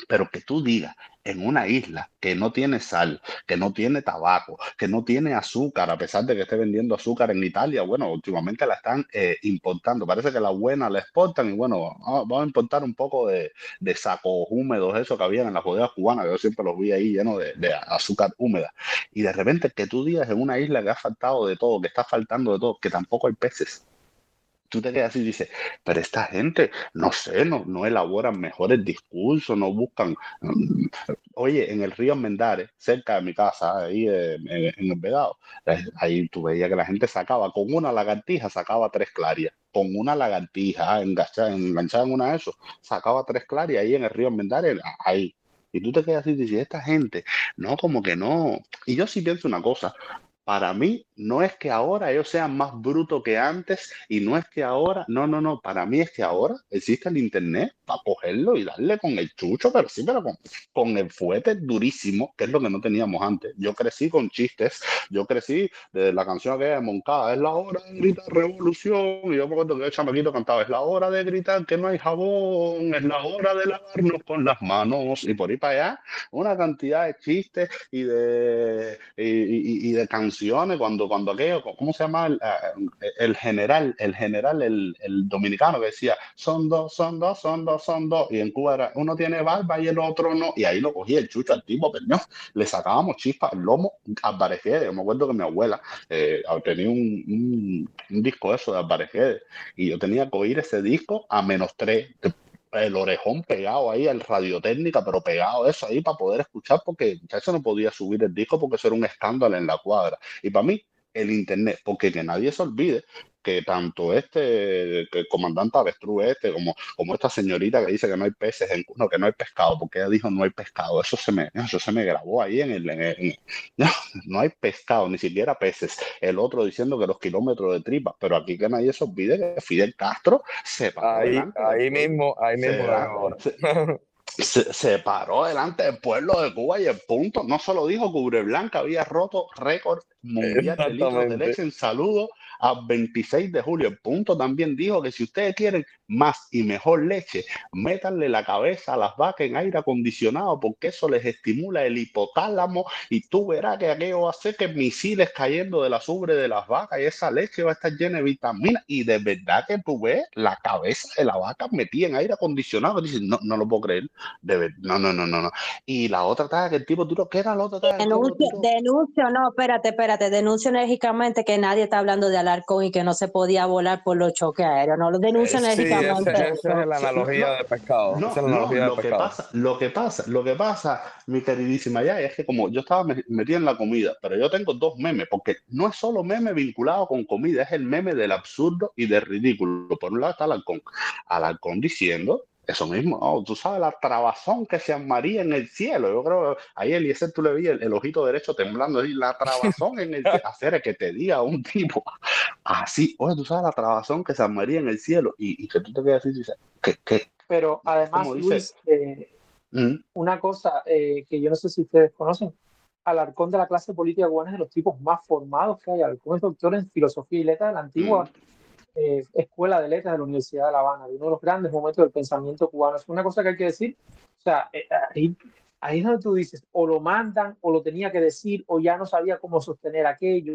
Pero que tú digas en una isla que no tiene sal, que no tiene tabaco, que no tiene azúcar, a pesar de que esté vendiendo azúcar en Italia, bueno, últimamente la están eh, importando. Parece que la buena la exportan y bueno, ah, vamos a importar un poco de, sacos húmedos, eso que había en las bodegas cubanas, yo siempre los vi ahí llenos de, de, azúcar húmeda. Y de repente que tú digas en una isla que ha faltado de todo, que está faltando de todo, que tampoco hay peces tú te quedas y dices, pero esta gente, no sé, no, no elaboran mejores discursos, no buscan. Mm, oye, en el río Mendares, cerca de mi casa, ahí en, el Vedado, eh, ahí tú veías que la gente sacaba con una lagartija, sacaba tres clarias. Con una lagartija enganchada, enganchada en una de esos, sacaba tres clarias ahí en el río Mendares, ahí. Y tú te quedas y dices, esta gente, no, como que no. Y yo sí pienso una cosa, para mí no es que ahora ellos sean más brutos que antes y no es que ahora, no, no, no, para mí es que ahora existe el Internet para cogerlo y darle con el chucho, pero sí, pero con, el fuete durísimo, que es lo que no teníamos antes. Yo crecí con chistes, yo crecí desde la canción que de Moncada, es la hora de gritar revolución, y yo me acuerdo que el chamaquito cantaba, es la hora de gritar que no hay jabón, es la hora de lavarnos con las manos, y por ahí para allá, una cantidad de chistes y de, y de canciones cuando, cuando aquello, ¿cómo se llama? El, eh, general, el general, el, dominicano que decía, son dos, son dos, son dos, son dos, y en Cuba era, uno tiene barba y el otro no, y ahí lo cogía el chucho al tipo, pero le sacábamos chispas al lomo a Yo me acuerdo que mi abuela eh, tenía un, un, disco eso de Alvarejede, y yo tenía que oír ese disco a menos tres el orejón pegado ahí al radiotécnica, pero pegado eso ahí para poder escuchar, porque eso no podía subir el disco porque eso era un escándalo en la cuadra. Y para mí, el Internet, porque que nadie se olvide que tanto este, que el comandante Avestruz este, como, como esta señorita que dice que no hay peces, en, no, que no hay pescado, porque ella dijo no hay pescado, eso se me, eso se me grabó ahí en el, no, no, hay pescado, ni siquiera peces, el otro diciendo que los kilómetros de tripa, pero aquí que nadie se olvide que Fidel Castro se paró ahí, ahí mismo, ahí mismo. Se, se, paró delante del pueblo de Cuba y el punto, no solo dijo que Blanca había roto récord mundial de litros de leche en saludo a 26 de julio. El punto también dijo que si ustedes quieren más y mejor leche, métanle la cabeza a las vacas en aire acondicionado porque eso les estimula el hipotálamo y tú verás que aquello va a hacer que misiles cayendo de la sobre de las vacas y esa leche va a estar llena de vitaminas y de verdad que tú ves la cabeza de la vaca metida en aire acondicionado. Dices, no, no lo puedo creer. De no, no, no, no, no. Y la otra que el tipo tú ¿qué era la otra? Denuncio, denuncio, no, espérate, espérate, denuncio enérgicamente que nadie está hablando de Alarcón y que no se podía volar por los choques aéreos. No lo denuncio enérgicamente esa, es la analogía de pescado. No, lo, que Pasa, lo que pasa, lo que pasa, mi queridísima ya, es que como yo estaba metido en la comida, pero yo tengo dos memes, porque no es solo meme vinculado con comida, es el meme del absurdo y del ridículo. Por un lado está Alarcón. Alarcón diciendo eso mismo, tú sabes la trabazón que se armaría en el cielo. Yo creo, ahí Eliezer tú le vi el, ojito derecho temblando, y la trabazón en el cielo. Hacer que te diga un tipo así, oye, tú sabes la trabazón que se armaría en el cielo y, que tú te quedas así y dices, ¿qué? Pero además, Luis, eh, ¿Mm? una cosa eh, que yo no sé si ustedes conocen, Alarcón de la clase política cubana es de los tipos más formados que hay. Alarcón es doctor en filosofía y letras de la antigua. Mm. Eh, escuela de Letras de la Universidad de La Habana, de uno de los grandes momentos del pensamiento cubano. Es una cosa que hay que decir. O sea, eh, ahí, ahí es donde tú dices, o lo mandan, o lo tenía que decir, o ya no sabía cómo sostener aquello.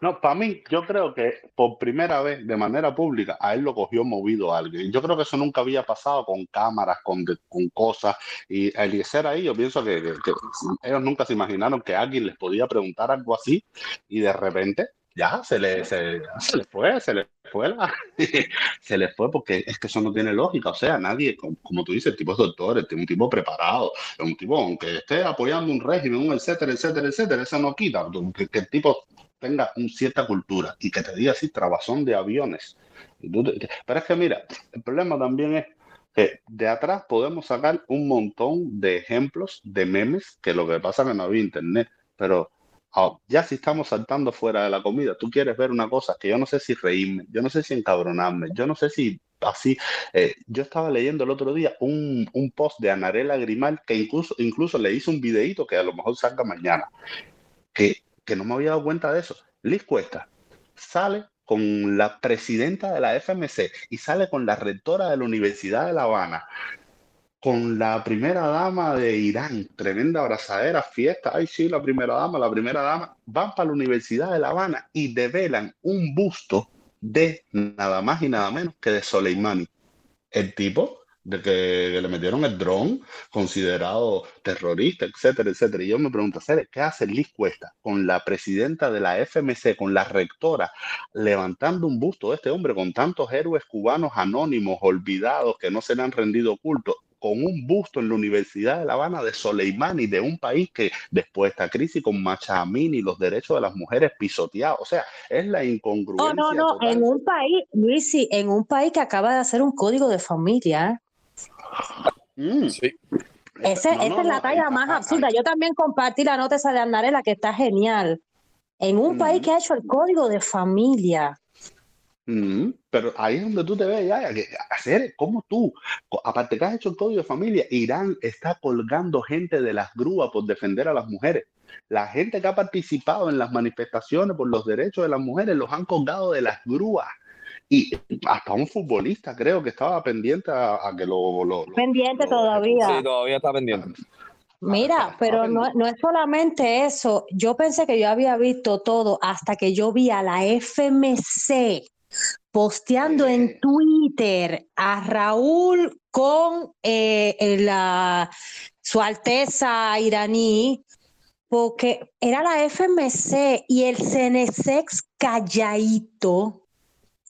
No, para mí, yo creo que por primera vez, de manera pública, a él lo cogió movido alguien. Yo creo que eso nunca había pasado con cámaras, con, con cosas. Y a Eliezer ahí, yo pienso que, que, ellos nunca se imaginaron que alguien les podía preguntar algo así y de repente ya se le, se, le fue, se le fue la, se le fue porque es que eso no tiene lógica. O sea, nadie, como, tú dices, el tipo es doctor, es un tipo preparado, es un tipo, aunque esté apoyando un régimen, un etcétera, etcétera, etcétera, eso no quita que, el tipo tenga una cierta cultura y que te diga así, trabazón de aviones. pero es que mira, el problema también es que de atrás podemos sacar un montón de ejemplos de memes que lo que pasa es que no había internet, pero Oh, ya si estamos saltando fuera de la comida, tú quieres ver una cosa que yo no sé si reírme, yo no sé si encabronarme, yo no sé si así. Eh, yo estaba leyendo el otro día un, un, post de Anarela Grimal que incluso, incluso le hizo un videito que a lo mejor salga mañana, que, que no me había dado cuenta de eso. Liz Cuesta sale con la presidenta de la FMC y sale con la rectora de la Universidad de La Habana con la primera dama de Irán, tremenda abrazadera, fiesta, ay sí, la primera dama, la primera dama, van para la Universidad de La Habana y develan un busto de nada más y nada menos que de Soleimani. El tipo de que, le metieron el dron, considerado terrorista, etcétera, etcétera. Y yo me pregunto, ¿qué hace Liz Cuesta con la presidenta de la FMC, con la rectora, levantando un busto de este hombre con tantos héroes cubanos anónimos, olvidados, que no se le han rendido culto? Con un busto en la Universidad de La Habana de Soleimani, de un país que después de esta crisis con Machamín y los derechos de las mujeres pisoteados. O sea, es la incongruencia. No, no, no, en un país, Luis, en un país que acaba de hacer un código de familia. Mm. Sí. esa es la talla más absurda. Yo también compartí la nota esa de Andarela que está genial. En un país mm. que ha hecho el código de familia. Mm, pero ahí es donde tú te ves ya, que hacer como tú, aparte que has hecho el código de familia, Irán está colgando gente de las grúas por defender a las mujeres. La gente que ha participado en las manifestaciones por los derechos de las mujeres los han colgado de las grúas. Y hasta un futbolista creo que estaba pendiente a, que lo, lo, Pendiente todavía. Sí, todavía está pendiente. Mira, pero no, no, es solamente eso. Yo pensé que yo había visto todo hasta que yo vi a la FMC posteando en Twitter a Raúl con eh, la, su Alteza iraní, porque era la FMC y el CNSEX calladito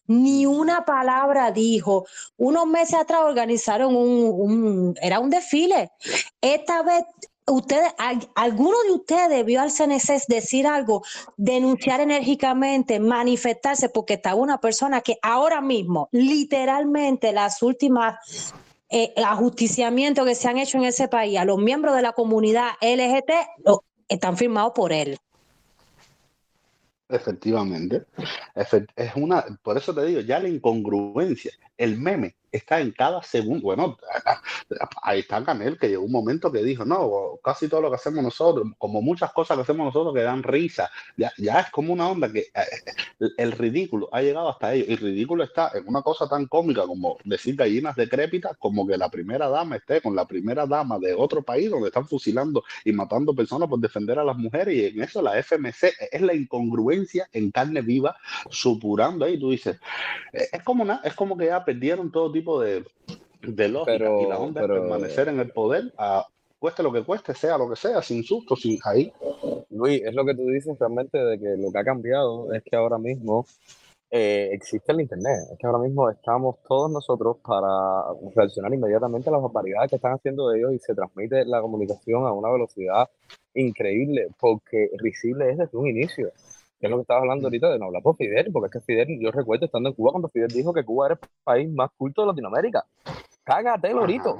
ni una palabra dijo. Unos meses atrás organizaron un, era un desfile. Esta vez, ustedes, alguno de ustedes vio al CNC decir algo, denunciar enérgicamente, manifestarse, porque estaba una persona que ahora mismo, literalmente, las últimas eh, ajusticiamientos que se han hecho en ese país a los miembros de la comunidad LGT están firmados por él. Efectivamente. Es una, por eso te digo, ya la incongruencia, el meme está en cada segundo. Bueno, ahí está Canel, que llegó un momento que dijo, no, casi todo lo que hacemos nosotros, como muchas cosas que hacemos nosotros que dan risa, ya, ya es como una onda que eh, el ridículo ha llegado hasta ellos. Y ridículo está en una cosa tan cómica como decir gallinas decrépitas, como que la primera dama esté con la primera dama de otro país donde están fusilando y matando personas por defender a las mujeres. Y en eso la FMC es la incongruencia en carne viva, supurando ahí. Tú dices, eh, es como, nada, es como que ya perdieron todo tipo de, de lógica y la onda permanecer en el poder a cueste lo que cueste, sea lo que sea, sin susto, sin ahí. Luis, es lo que tú dices realmente de que lo que ha cambiado es que ahora mismo eh, existe el Internet. Es que ahora mismo estamos todos nosotros para reaccionar inmediatamente a las barbaridades que están haciendo ellos y se transmite la comunicación a una velocidad increíble, porque risible es desde un inicio que es lo que estabas hablando ahorita de no hablar por Fidel, porque es que Fidel, yo recuerdo estando en Cuba cuando Fidel dijo que Cuba era el país más culto de Latinoamérica. Cágate, Lorito.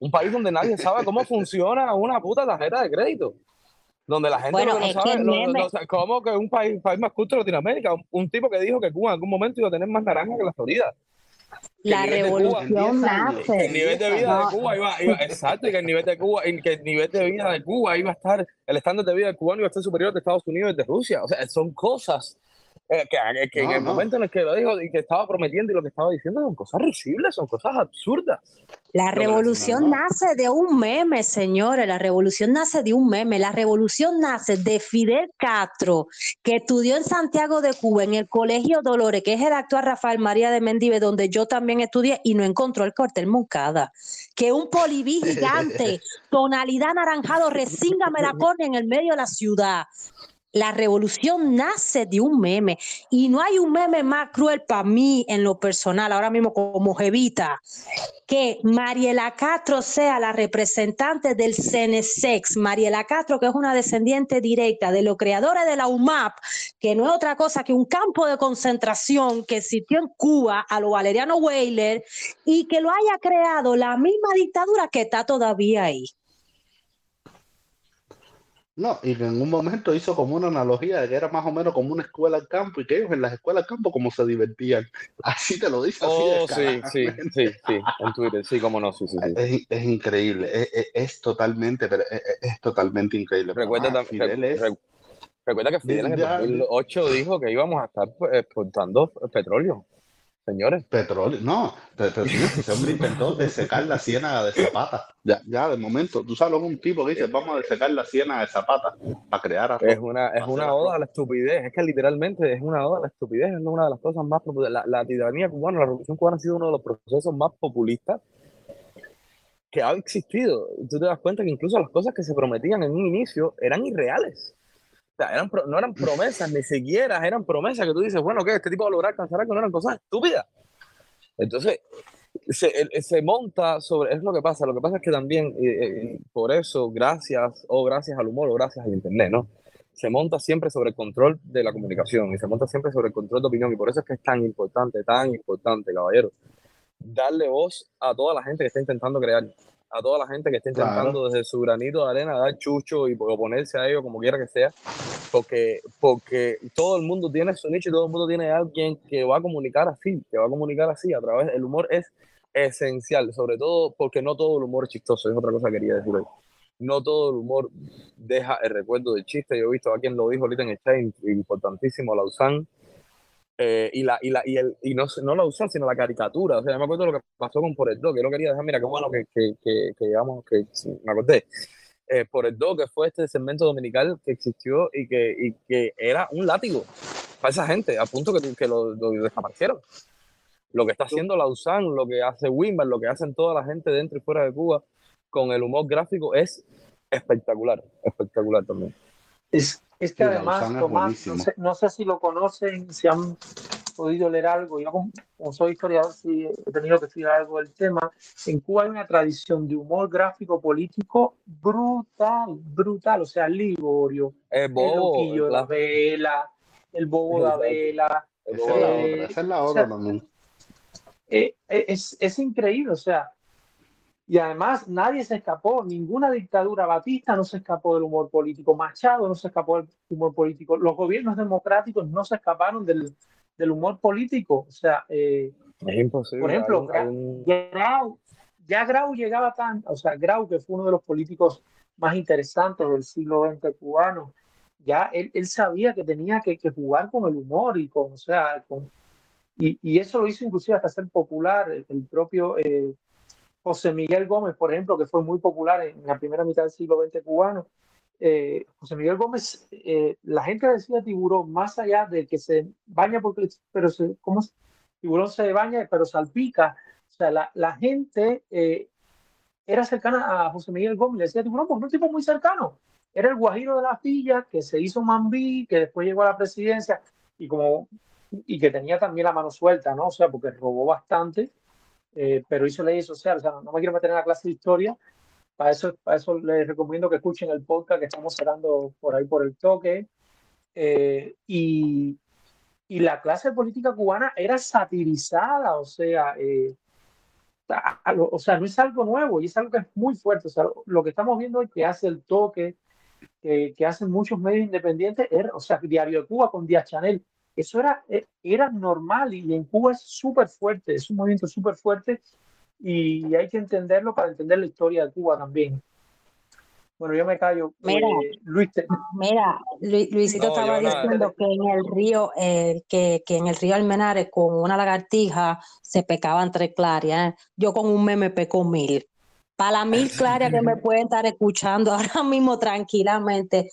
Un país donde nadie sabe cómo funciona una puta tarjeta de crédito. Donde la gente no sabe, ¿cómo que un país, país más culto de Latinoamérica? Un, tipo que dijo que Cuba en algún momento iba a tener más naranja que la Florida la revolución nace. El nivel de vida de Cuba iba, exacto, que el nivel de Cuba, que el nivel de vida de Cuba iba a estar, el estándar de vida de cubano iba a estar superior al de Estados Unidos y de Rusia. O sea, son cosas eh, que, en el momento en el que lo dijo y que estaba prometiendo y lo que estaba diciendo son cosas risibles, son cosas absurdas. La revolución nace de un meme, señores, la revolución nace de un meme, la revolución nace de Fidel Castro, que estudió en Santiago de Cuba, en el Colegio Dolores, que es el actual Rafael María de Mendive, donde yo también estudié y no encontró el cortel Moncada. Que un poliví gigante, tonalidad anaranjado, resinga me la pone en el medio de la ciudad. La revolución nace de un meme y no hay un meme más cruel para mí en lo personal, ahora mismo como Jevita, que Mariela Castro sea la representante del CNSEX. Mariela Castro, que es una descendiente directa de los creadores de la UMAP, que no es otra cosa que un campo de concentración que existió en Cuba a lo Valeriano Weyler y que lo haya creado la misma dictadura que está todavía ahí. No, y en un momento hizo como una analogía de que era más o menos como una escuela al campo y que ellos en las escuelas al campo como se divertían. Así te lo dice. Oh, sí, sí, sí, sí, en Twitter, sí, como no, sí, sí. Es, es, increíble, es, es, totalmente, es, es, totalmente increíble. Recuerda, ah, recuerda que Fidel en el 2008 dijo que íbamos a estar pues, exportando petróleo Señores. Petróleo, no, pero, ese hombre intentó desecar la ciénaga de Zapata. Ya, ya, de momento, tú sabes, un tipo que dice, vamos a desecar la ciénaga de Zapata para crear Es una, es una oda a la estupidez, es que literalmente es una oda a la estupidez, es una de las cosas más... La, la tiranía cubana, la revolución cubana ha sido uno de los procesos más populistas que ha existido. Tú te das cuenta que incluso las cosas que se prometían en un inicio eran irreales. Eran, no eran promesas, ni siquiera eran promesas que tú dices, bueno, que este tipo va a lograr alcanzar algo, no eran cosas estúpidas. Entonces, se, se, monta sobre, es lo que pasa, lo que pasa es que también, eh, eh, por eso, gracias, o gracias al humor, o gracias al Internet, ¿no? Se monta siempre sobre el control de la comunicación y se monta siempre sobre el control de opinión y por eso es que es tan importante, tan importante, caballero, darle voz a toda la gente que está intentando crear, a toda la gente que está intentando desde su granito de arena dar chucho y oponerse a ello como quiera que sea, porque, porque todo el mundo tiene su nicho y todo el mundo tiene alguien que va a comunicar así, que va a comunicar así a través, el humor es esencial, sobre todo porque no todo el humor es chistoso, es otra cosa que quería decir hoy. No todo el humor deja el recuerdo del chiste. Yo he visto a quien lo dijo ahorita en el chat, importantísimo, Lausanne, eh, y, la, y, la, y, el, y no, no la usan, sino la caricatura. O sea, me acuerdo lo que pasó con Por el Do, que yo quería dejar, mira, qué bueno que, que, que, que digamos, que me acordé. Eh, por el Do, que fue este segmento dominical que existió y que, y que era un látigo para esa gente, a punto que, que lo, lo desaparecieron. Lo que está haciendo la USAN, lo que hace Wimber, lo que hacen toda la gente dentro y fuera de Cuba con el humor gráfico es espectacular, espectacular también. Es, es que además, Tomás, no sé, si lo conocen, si han podido leer algo. Yo, como, soy historiador, sí he tenido que estudiar algo del tema. En Cuba hay una tradición de humor gráfico político brutal, brutal. O sea, Liborio, el, bobo, el de la vela, el bobo de la vela. Esa es la otra, también. Eh, es, es increíble, o sea, y además nadie se escapó, ninguna dictadura batista no se escapó del humor político, Machado no se escapó del humor político, los gobiernos democráticos no se escaparon del, del humor político. O sea, eh, es imposible. Por ejemplo, Grau, ya Grau llegaba tan, o sea, Grau, que fue uno de los políticos más interesantes del siglo XX cubano, ya él, él sabía que tenía que, que, jugar con el humor y con, o sea, con, y, y, eso lo hizo inclusive hasta ser popular el, propio eh, José Miguel Gómez, por ejemplo, que fue muy popular en la primera mitad del siglo XX cubano, eh, José Miguel Gómez, eh, la gente decía tiburón, más allá de que se baña porque, pero se, ¿cómo tiburón se baña, pero salpica. O sea, la, gente eh, era cercana a José Miguel Gómez, le decía tiburón porque un tipo muy cercano. Era el guajiro de la villa que se hizo mambí, que después llegó a la presidencia y como y que tenía también la mano suelta, ¿no? O sea, porque robó bastante eh, pero hizo leyes sociales. O sea, no, me quiero meter en la clase de historia. Para eso, para eso les recomiendo que escuchen el podcast que estamos cerrando por ahí por el toque. Eh, y, y, la clase política cubana era satirizada, o sea, eh, o sea, no es algo nuevo y es algo que es muy fuerte. O sea, lo que estamos viendo hoy que hace el toque, que, que hacen muchos medios independientes, era, o sea, Diario de Cuba con Díaz Chanel, eso era, e, era normal y en Cuba es súper fuerte, es un movimiento súper fuerte y hay que entenderlo para entender la historia de Cuba también. Bueno, yo me callo. Mira, Luis, mira Luisito estaba diciendo que en el río, eh, que, que, en el río Almenares con una lagartija se pecaban tres clarias. ¿eh? Yo con un meme peco mil. Para la mil clarias que me pueden estar escuchando ahora mismo tranquilamente,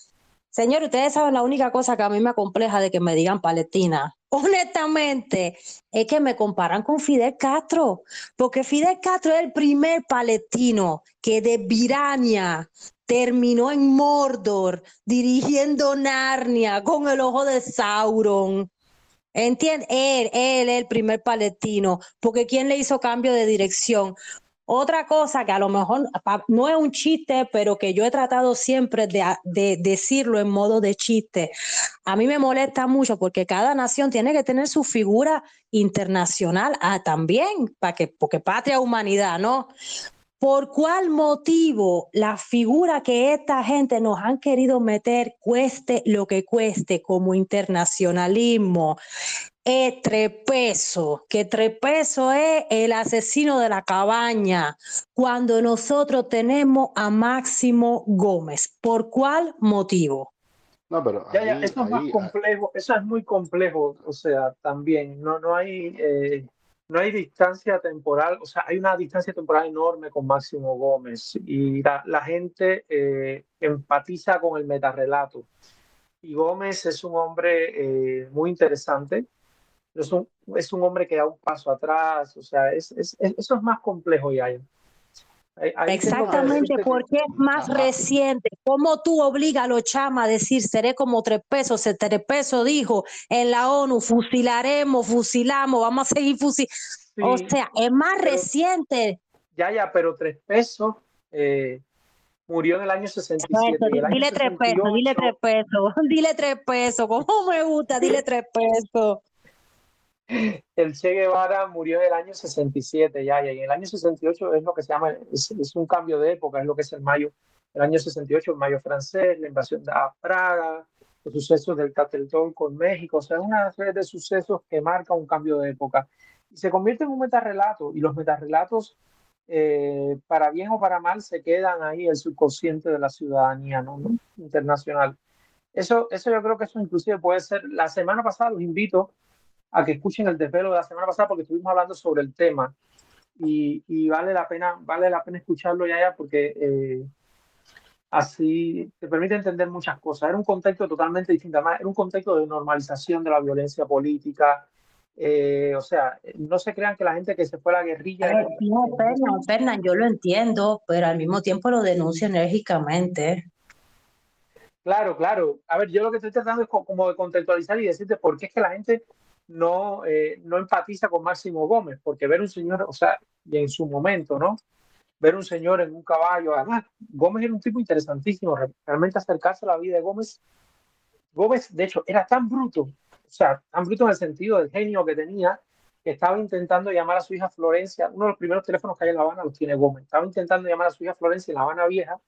Señor, ustedes saben la única cosa que a mí me acompleja de que me digan Palestina. Honestamente, es que me comparan con Fidel Castro, porque Fidel Castro es el primer palestino que de Virania terminó en Mordor dirigiendo Narnia con el ojo de Sauron. ¿Entiendes? Él, él es el primer palestino, porque ¿quién le hizo cambio de dirección? Otra cosa que a lo mejor no es un chiste, pero que yo he tratado siempre de, decirlo en modo de chiste, a mí me molesta mucho porque cada nación tiene que tener su figura internacional ah, también, para que, porque patria humanidad, ¿no? ¿Por cuál motivo la figura que esta gente nos han querido meter, cueste lo que cueste, como internacionalismo, es Trepeso, que Trepeso es el asesino de la cabaña, cuando nosotros tenemos a Máximo Gómez. ¿Por cuál motivo? No, pero eso es más complejo, eso es muy complejo, o sea, también, no, no hay, eh, no hay distancia temporal, o sea, hay una distancia temporal enorme con Máximo Gómez y la, la gente eh, empatiza con el metarrelato. Y Gómez es un hombre eh, muy interesante, es un, es un hombre que da un paso atrás, o sea, es, es, eso es más complejo ya. Exactamente, porque es más reciente. ¿Cómo tú obligas a los chamas a decir seré como tres pesos? Se tres pesos dijo en la ONU, fusilaremos, fusilamos, vamos a seguir fusilando. o sea, es más reciente. Ya, ya, pero tres pesos eh, murió en el año 67. dile tres pesos, dile tres pesos, dile tres pesos, ¿cómo me gusta? Dile tres pesos. El Che Guevara murió en el año 67 ya, y en el año 68 es lo que se llama, es, un cambio de época, es lo que es el mayo, el año 68, el mayo francés, la invasión de Praga, los sucesos del Cateltón con México, o sea, es una serie de sucesos que marca un cambio de época. Se convierte en un metarrelato, y los metarrelatos, eh, para bien o para mal, se quedan ahí el subconsciente de la ciudadanía ¿no? internacional. Eso, eso yo creo que eso inclusive puede ser, la semana pasada los invito a que escuchen el desvelo de la semana pasada porque estuvimos hablando sobre el tema y, y vale la pena vale la pena escucharlo ya, ya porque eh, así te permite entender muchas cosas. Era un contexto totalmente distinto, además era un contexto de normalización de la violencia política. Eh, o sea, no se crean que la gente que se fue a la guerrilla. no, Fernán, yo lo entiendo, pero al mismo tiempo lo denuncia enérgicamente. Claro, claro. A ver, yo lo que estoy tratando es como de contextualizar y decirte por qué es que la gente no, eh, no empatiza con Máximo Gómez, porque ver un señor, o sea, y en su momento, ¿no? Ver un señor en un caballo, además, Gómez era un tipo interesantísimo, realmente acercarse a la vida de Gómez. Gómez, de hecho, era tan bruto, o sea, tan bruto en el sentido del genio que tenía, que estaba intentando llamar a su hija Florencia, uno de los primeros teléfonos que hay en La Habana los tiene Gómez, estaba intentando llamar a su hija Florencia en La Habana Vieja,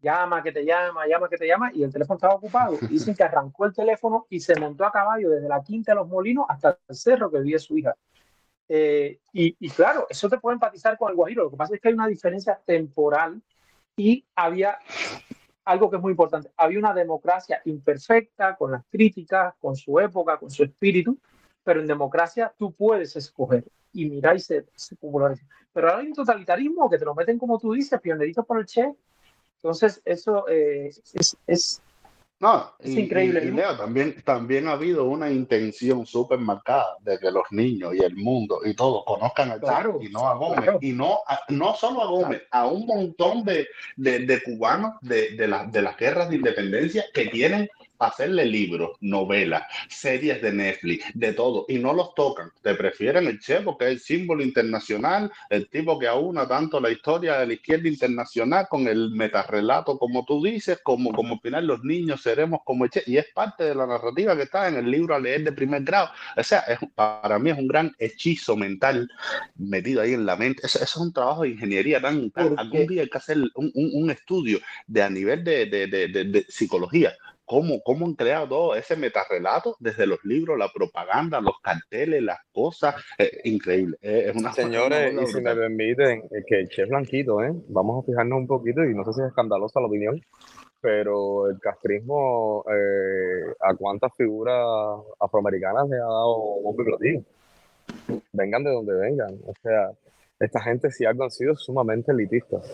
llama, que te llama, llama, que te llama, y el teléfono estaba ocupado. Dicen que arrancó el teléfono y se montó a caballo desde la quinta de los molinos hasta el cerro que vivía su hija. Eh, y, y, claro, eso te puede empatizar con el Guajiro. Lo que pasa es que hay una diferencia temporal y había algo que es muy importante. Había una democracia imperfecta, con las críticas, con su época, con su espíritu, pero en democracia tú puedes escoger y mirar y se, se Pero ahora hay un totalitarismo que te lo meten, como tú dices, pioneritos por el Che, entonces, eso eh, es, es, no, es increíble. Y, Leo, también, también ha habido una intención súper marcada de que los niños y el mundo y todos conozcan a claro, y no a Gómez. Y no, no solo a Gómez, a un montón de, de, de cubanos de, de, la, de las guerras de independencia que tienen hacerle libros, novelas, series de Netflix, de todo, y no los tocan. Te prefieren el Che porque es el símbolo internacional, el tipo que aúna tanto la historia de la izquierda internacional con el metarrelato, como tú dices, como, como al final los niños seremos como el Che, y es parte de la narrativa que está en el libro a leer de primer grado. O sea, es, para mí es un gran hechizo mental metido ahí en la mente. Eso, es un trabajo de ingeniería tan... algún día hay que hacer un, un, estudio de a nivel de, de, de, de psicología cómo, cómo han creado todo ese metarrelato desde los libros, la propaganda, los carteles, las cosas. increíble. es una Señores, y si me permiten, que el chef Blanquito, ¿eh? vamos a fijarnos un poquito, y no sé si es escandalosa la opinión, pero el castrismo, eh, ¿a cuántas figuras afroamericanas le ha dado un biblioteco? Vengan de donde vengan. O sea, esta gente sí algo han sido sumamente elitistas.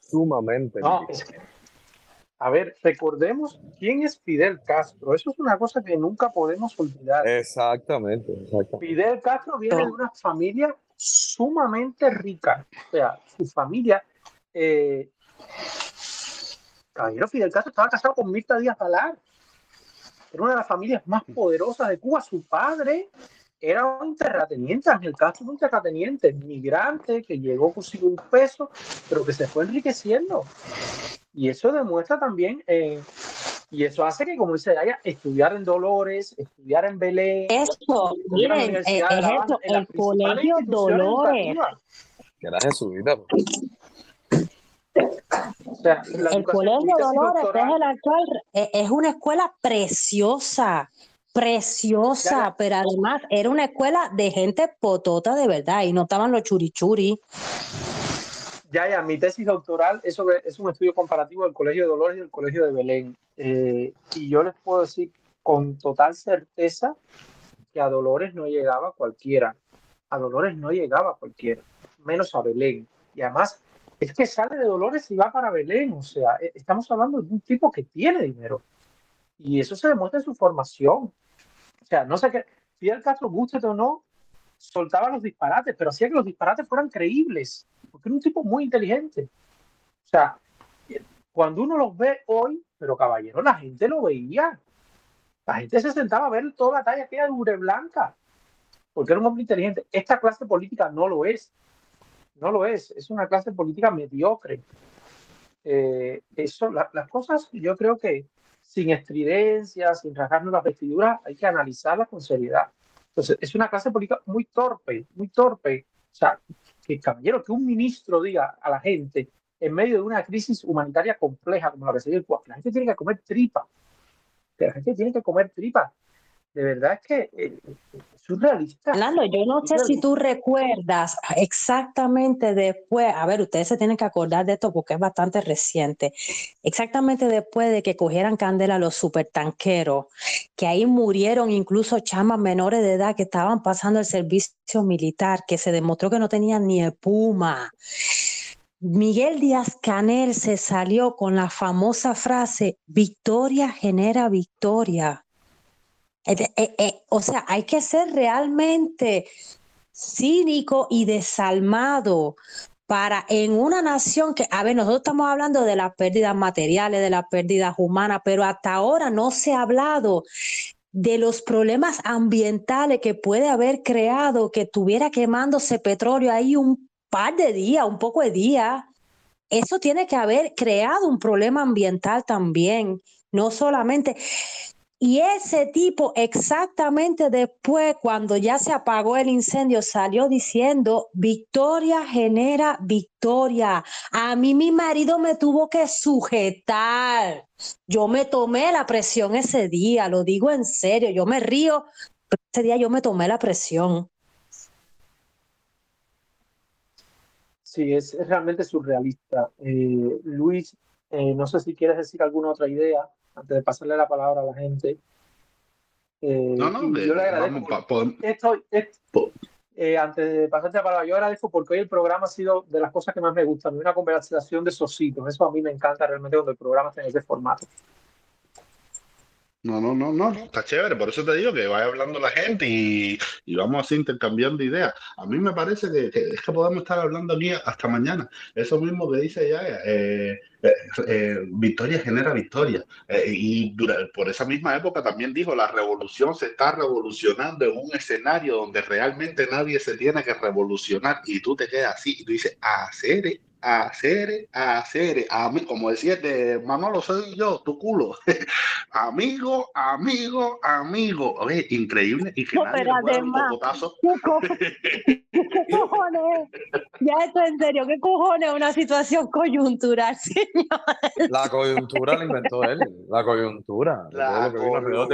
Sumamente elitistas. A ver, recordemos quién es Fidel Castro. Eso es una cosa que nunca podemos olvidar. Exactamente. Fidel Castro viene de una familia sumamente rica. O sea, su familia. Eh, caballero Fidel Castro estaba casado con Mirta Díaz Balar. Era una de las familias más poderosas de Cuba. Su padre era un terrateniente, Ángel Castro un terrateniente, migrante que llegó consigo un peso, pero que se fue enriqueciendo. Y eso demuestra también, eh, y eso hace que, como dice Daya, estudiar en Dolores, estudiar en Belén. Eso, miren, es eso, el colegio Dolores. Gracias, su vida. O sea, el colegio Dolores es, el actual, eh, es una escuela preciosa, preciosa, pero además era una escuela de gente potota de verdad y no estaban los churichuri. Ya, ya, mi tesis doctoral eso es un estudio comparativo del Colegio de Dolores y del Colegio de Belén. Eh, y yo les puedo decir con total certeza que a Dolores no llegaba cualquiera. a Dolores no llegaba cualquiera, menos a Belén. Y además, es que sale de Dolores y va para Belén. O sea, e, estamos hablando de un tipo que tiene dinero. Y eso se demuestra en su formación. O sea, no sé qué, Fidel Castro, guste o no, soltaba los disparates, pero hacía que los disparates fueran creíbles, porque era un tipo muy inteligente. O sea, cuando uno los ve hoy, pero caballero, la gente lo veía. La gente se sentaba a ver toda la talla que era de Blanca, porque era un hombre inteligente. Esta clase política no lo es no lo es, es una clase política mediocre. Eh, eso, las cosas, yo creo que sin estridencias, sin rasgarnos las vestiduras, hay que analizarlas con seriedad. Entonces, es una clase política muy torpe, muy torpe. O sea, que caballero, que un ministro diga a la gente en medio de una crisis humanitaria compleja como la que se dio la gente tiene que comer tripa. La gente tiene que comer tripa de verdad que eh, es surrealista. Fernando, yo no sé si tú recuerdas exactamente después, a ver, ustedes se tienen que acordar de esto porque es bastante reciente, exactamente después de que cogieran candela los supertanqueros, que ahí murieron incluso chamas menores de edad que estaban pasando el servicio militar, que se demostró que no tenían ni espuma. Miguel Díaz Canel se salió con la famosa frase, victoria genera victoria. Eh, eh, o sea, hay que ser realmente cínico y desalmado para en una nación que, a ver, nosotros estamos hablando de las pérdidas materiales, de las pérdidas humanas, pero hasta ahora no se ha hablado de los problemas ambientales que puede haber creado que tuviera quemándose petróleo ahí un par de días, un poco de días. Eso tiene que haber creado un problema ambiental también, no solamente y ese tipo exactamente después, cuando ya se apagó el incendio, salió diciendo, victoria genera victoria. A mí mi marido me tuvo que sujetar. Yo me tomé la presión ese día, lo digo en serio, yo me río, pero ese día yo me tomé la presión. Sí, es, realmente surrealista. Eh, Luis, eh, no sé si quieres decir alguna otra idea antes de pasarle la palabra a la gente. Eh, no, no, yo le agradezco. esto, eh, antes de pasarte la palabra, yo agradezco porque hoy el programa ha sido de las cosas que más me gustan, una conversación de sositos. Eso a mí me encanta realmente cuando el programa tiene ese formato. No, no, no, no, está chévere, por eso te digo que vaya hablando la gente y, vamos así intercambiando ideas. A mí me parece que, es que podemos estar hablando aquí hasta mañana. Eso mismo que dice ya, eh, eh, eh, victoria genera victoria. y por esa misma época también dijo, la revolución se está revolucionando en un escenario donde realmente nadie se tiene que revolucionar y tú te quedas así y tú dices, hacer hacer, hacer, a mí, como decía de Manolo, soy yo, tu culo. amigo, amigo, amigo. Oye, increíble. Y que no, nadie ¿Qué, cojones? Ya esto en serio, ¿qué cojones una situación coyuntural, señor? La coyuntura la inventó él, la coyuntura. La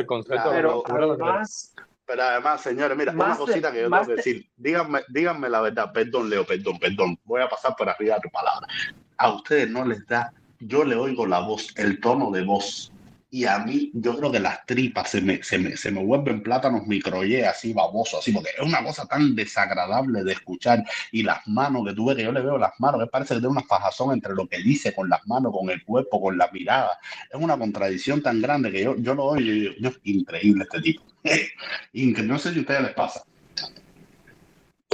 concepto pero, además, pero además, señores, mira, una cosita que yo tengo que decir. Díganme, díganme la verdad, perdón, Leo, perdón, perdón. Voy a pasar por arriba de tu palabra. A ustedes no les da, yo le oigo la voz, el tono de voz y a mí yo creo que las tripas se me, se me, se me vuelven plátanos microye así baboso, así, porque es una cosa tan desagradable de escuchar y las manos que tuve, que yo le veo las manos, que parece que tiene una fajazón entre lo que dice con las manos, con el cuerpo, con la mirada. Es una contradicción tan grande que yo, yo lo oigo y yo, increíble este tipo. no sé si a ustedes les pasa.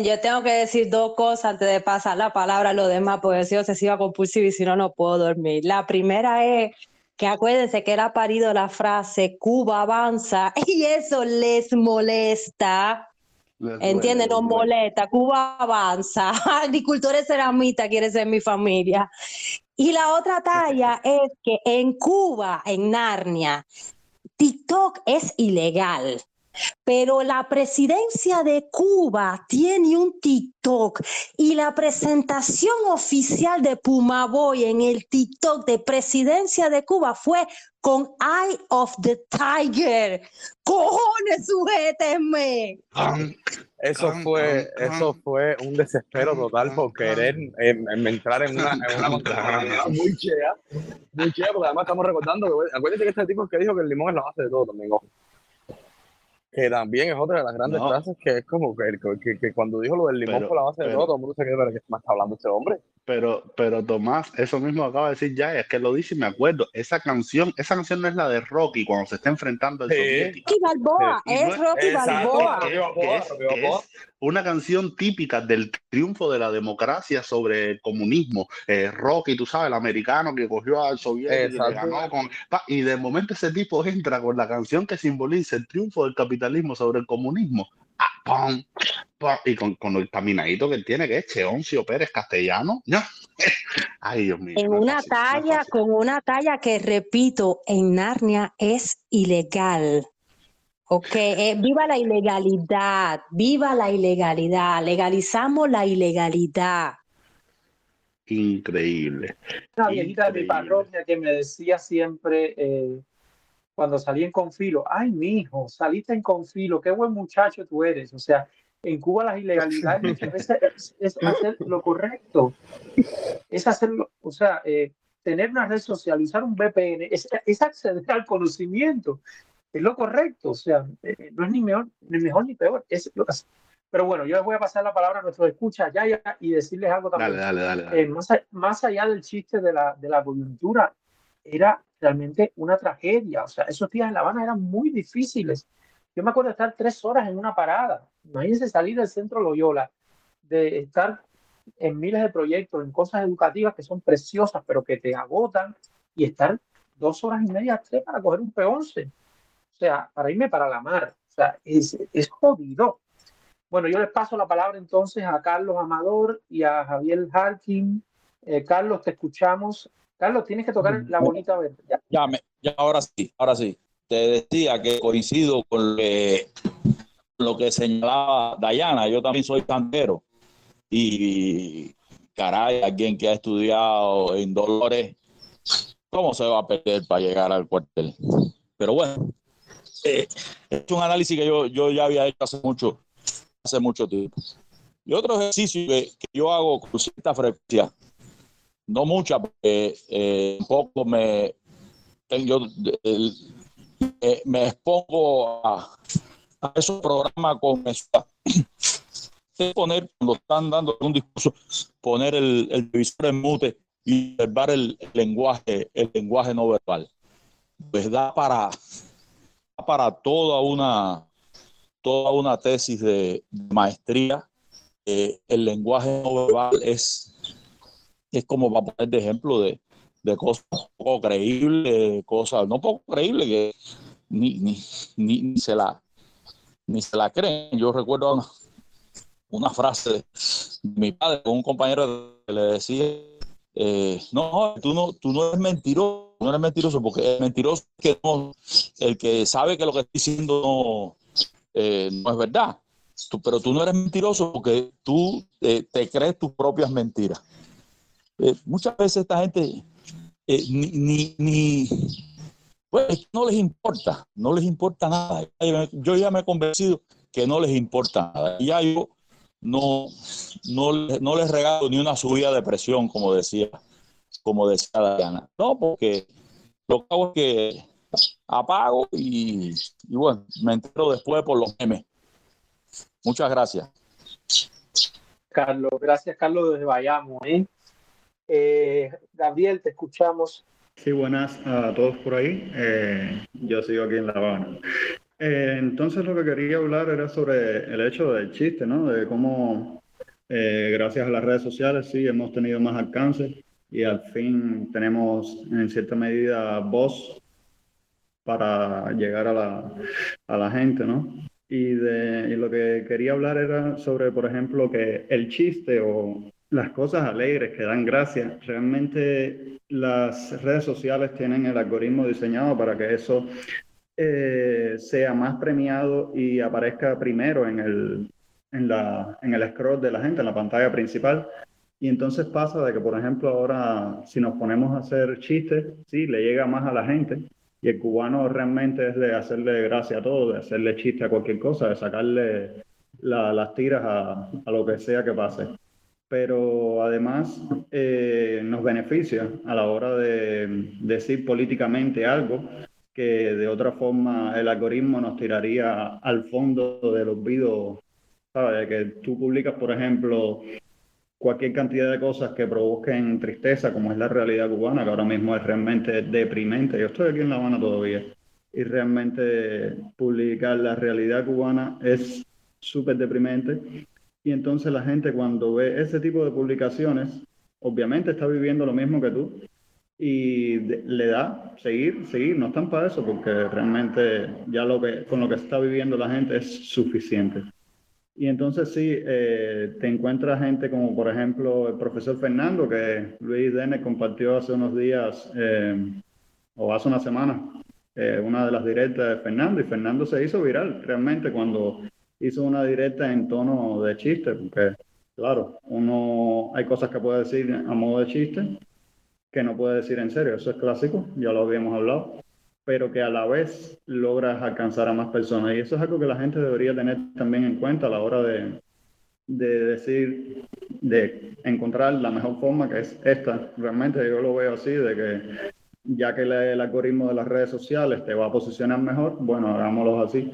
Yo tengo que decir dos cosas antes de pasar la palabra a lo demás, porque soy obsesiva compulsiva y si no, no puedo dormir. La primera es que acuérdense que él ha parido la frase Cuba avanza y eso les molesta. ¿Entienden? Nos molesta. Cuba avanza. Agricultores ceramitas quiere ser mi familia. Y la otra talla es que en Cuba, en Narnia, TikTok es ilegal. Pero la presidencia de Cuba tiene un TikTok y la presentación oficial de Pumaboy en el TikTok de presidencia de Cuba fue con Eye of the Tiger. ¡Cojones, sujétenme! Eso fue, eso fue un desespero total por querer entrar en una, en una muy chea, muy chea, porque además estamos recordando que, acuérdense que este tipo que dijo que el limón es la base de todo también, Que también es otra de las grandes frases que es como que, que, cuando dijo lo del limón por la base de todo, todo el mundo se quedó, ¿de qué más está hablando este hombre? Pero, pero Tomás, eso mismo acaba de decir ya, es que lo dice y me acuerdo. Esa canción, esa canción no es la de Rocky cuando se está enfrentando al soviético. Rocky Balboa, es Rocky Balboa. Es, una canción típica del triunfo de la democracia sobre el comunismo. Eh, Rocky, tú sabes, el americano que cogió al soviético y, ganó con, y de momento ese tipo entra con la canción que simboliza el triunfo del capitalismo sobre el comunismo. Ah, y con, con, el caminadito que él tiene, que es Cheoncio Pérez Castellano. Ay, Dios mío. En una talla, con una talla que, repito, en Narnia es ilegal. Ok, eh, viva la ilegalidad, viva la ilegalidad, legalizamos la ilegalidad. Increíble. Una viejita de mi parroquia que me decía siempre, eh, cuando salí en Confilo, ay, mi hijo, saliste en Confilo, qué buen muchacho tú eres. O sea, en Cuba las ilegalidades muchas veces es, hacer lo correcto, es hacerlo, o sea, eh, tener una red social, usar un VPN, es, es, acceder al conocimiento, es lo correcto, o sea, eh, no es ni mejor, ni mejor ni peor, es lo que Pero bueno, yo les voy a pasar la palabra a nuestros escuchas ya, ya y decirles algo también. Dale, dale, dale, eh, más, más, allá del chiste de la, de la coyuntura, era realmente una tragedia. O sea, esos días en La Habana eran muy difíciles. Yo me acuerdo de estar tres horas en una parada. Imagínense salir del centro Loyola, de estar en miles de proyectos, en cosas educativas que son preciosas, pero que te agotan, y estar dos horas y media, tres para coger un P11. O sea, para irme para la mar. O sea, es, es jodido. Bueno, yo les paso la palabra entonces a Carlos Amador y a Javier Harkin. Eh, Carlos, te escuchamos. Carlos, tienes que tocar la bonita verde. Ya, ya, ahora sí, ahora sí. Te decía que coincido con lo que señalaba Dayana. Yo también soy cantero. Y caray, alguien que ha estudiado en Dolores, ¿cómo se va a perder para llegar al cuartel? Pero bueno, eh, es un análisis que yo, yo ya había hecho hace mucho, hace mucho tiempo. Y otro ejercicio que, yo hago con cierta frecuencia no mucha, porque eh, un poco me, yo, eh, me expongo a, esos programas con poner, cuando están dando un discurso, poner el, el televisor en mute y observar el, lenguaje, el lenguaje no verbal. Pues da para, para toda una toda una tesis de, maestría. Eh, el lenguaje no verbal es es como va a poner de ejemplo de, de cosas poco creíbles, cosas no poco creíbles que ni, ni, ni, se la ni se la creen. Yo recuerdo una, frase de mi padre con un compañero que le decía eh, no, tú no, tú no eres mentiroso, no eres mentiroso, porque el mentiroso es que no, el que sabe que lo que está diciendo no, eh, no es verdad. pero tú no eres mentiroso porque tú eh, te crees tus propias mentiras. Eh, muchas veces esta gente ni, ni, pues no les importa, no les importa nada. Yo ya me he convencido que no les importa nada. Y ya yo no, no, no les regalo ni una subida de presión, como decía, como decía Diana. No, porque lo que hago es que apago y, y bueno, me entero después por los memes. Muchas gracias. Carlos, gracias Carlos desde Bayamo. ¿eh? Eh, Gabriel, te escuchamos. Sí, buenas a todos por ahí. Eh, yo sigo aquí en La Habana. Eh, entonces lo que quería hablar era sobre el hecho del chiste, ¿no? De cómo gracias a las redes sociales sí hemos tenido más alcance y al fin tenemos en cierta medida voz para llegar a la, a la gente, ¿no? Y, de, y lo que quería hablar era sobre, por ejemplo, que el chiste o las cosas alegres que dan gracia. Realmente las redes sociales tienen el algoritmo diseñado para que eso eh, sea más premiado y aparezca primero en el, en, la, en el scroll de la gente, en la pantalla principal. Y entonces pasa de que, por ejemplo, ahora si nos ponemos a hacer chistes, sí, le llega más a la gente. Y el cubano realmente es de hacerle gracia a todo, de hacerle chiste a cualquier cosa, de sacarle las tiras a, a lo que sea que pase pero además eh, nos beneficia a la hora de decir políticamente algo que de otra forma el algoritmo nos tiraría al fondo del olvido, ¿sabes? Que tú publicas, por ejemplo, cualquier cantidad de cosas que provoquen tristeza, como es la realidad cubana, que ahora mismo es realmente deprimente. Yo estoy aquí en La Habana todavía y realmente publicar la realidad cubana es súper deprimente. Y entonces la gente cuando ve ese tipo de publicaciones, obviamente está viviendo lo mismo que tú y le da seguir, seguir, no están para eso porque realmente ya lo que, con lo que está viviendo la gente es suficiente. Y entonces sí, eh, te encuentras gente como por ejemplo el profesor Fernando, que Luis Dene compartió hace unos días eh, o hace una semana, eh, una de las directas de Fernando, y Fernando se hizo viral realmente cuando hizo una directa en tono de chiste, porque claro, uno hay cosas que puede decir a modo de chiste que no puede decir en serio, eso es clásico, ya lo habíamos hablado pero que a la vez logras alcanzar a más personas. Y eso es algo que la gente debería tener también en cuenta a la hora de, de decir, de encontrar la mejor forma, que es esta. Realmente yo lo veo así, de que ya que el, algoritmo de las redes sociales te va a posicionar mejor, bueno, hagámoslo así.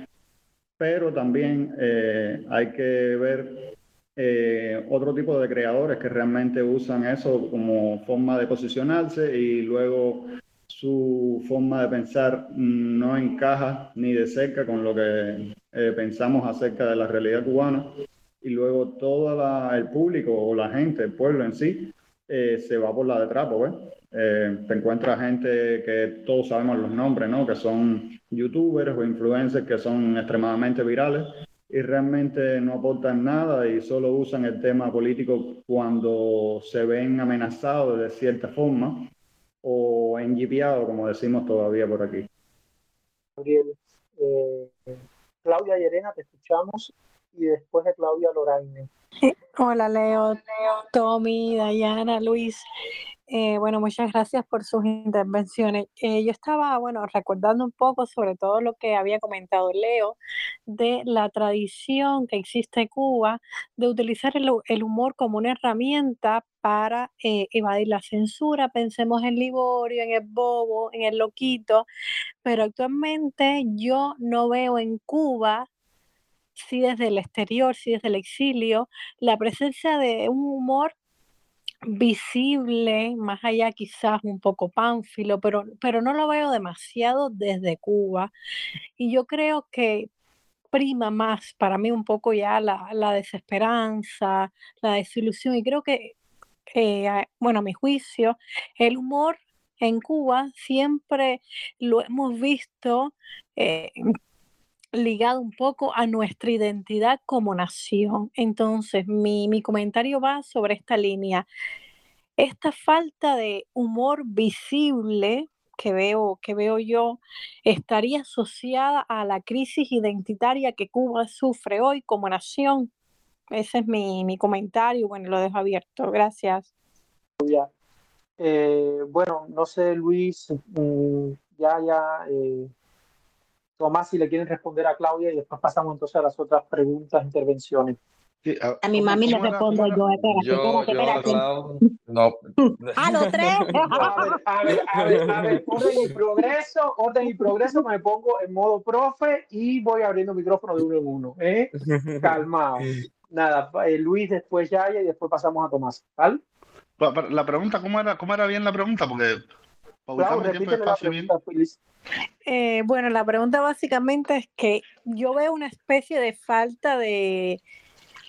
Pero también eh, hay que ver eh, otro tipo de creadores que realmente usan eso como forma de posicionarse y luego su forma de pensar no encaja ni de cerca con lo que eh, pensamos acerca de la realidad cubana y luego todo el público o la gente, el pueblo en sí, eh, se va por la de trapo, eh, te encuentras gente que todos sabemos los nombres, ¿no? Que son youtubers o influencers que son extremadamente virales y realmente no aportan nada y solo usan el tema político cuando se ven amenazados de cierta forma o engipiado, como decimos todavía por aquí. Gabriel, eh, Claudia te escuchamos y después de Claudia Loraine. Hola Leo, Tommy, Dayana, Luis. Eh, bueno, muchas gracias por sus intervenciones. Eh, yo estaba, bueno, recordando un poco sobre todo lo que había comentado Leo de la tradición que existe en Cuba de utilizar el, humor como una herramienta para eh, evadir la censura. Pensemos en Liborio, en el Bobo, en el Loquito, pero actualmente yo no veo en Cuba sí desde el exterior, sí desde el exilio, la presencia de un humor visible, más allá quizás un poco pánfilo, pero, pero no lo veo demasiado desde Cuba. Y yo creo que prima más para mí un poco ya la, desesperanza, la desilusión, y creo que, eh, bueno, a mi juicio, el humor en Cuba siempre lo hemos visto eh, ligado un poco a nuestra identidad como nación. Entonces, mi, comentario va sobre esta línea. Esta falta de humor visible que veo, que veo yo estaría asociada a la crisis identitaria que Cuba sufre hoy como nación. Ese es mi, comentario. Bueno, lo dejo abierto. Gracias. Eh, bueno, no sé, Luis, mm, ya, ya, eh, Tomás, si le quieren responder a Claudia y después pasamos entonces a las otras preguntas, intervenciones. a, mi mami le respondo yo, espérate, espérate, No. ¿A los tres? a ver, a ver, a ver, orden y progreso, orden y progreso, me pongo en modo profe y voy abriendo micrófono de uno en uno, ¿eh? Calmado. Nada, eh, Luis después ya y después pasamos a Tomás, ¿vale? La pregunta, ¿cómo era, cómo era bien la pregunta? Porque claro, la. Eh, bueno, la pregunta básicamente es que yo veo una especie de falta de,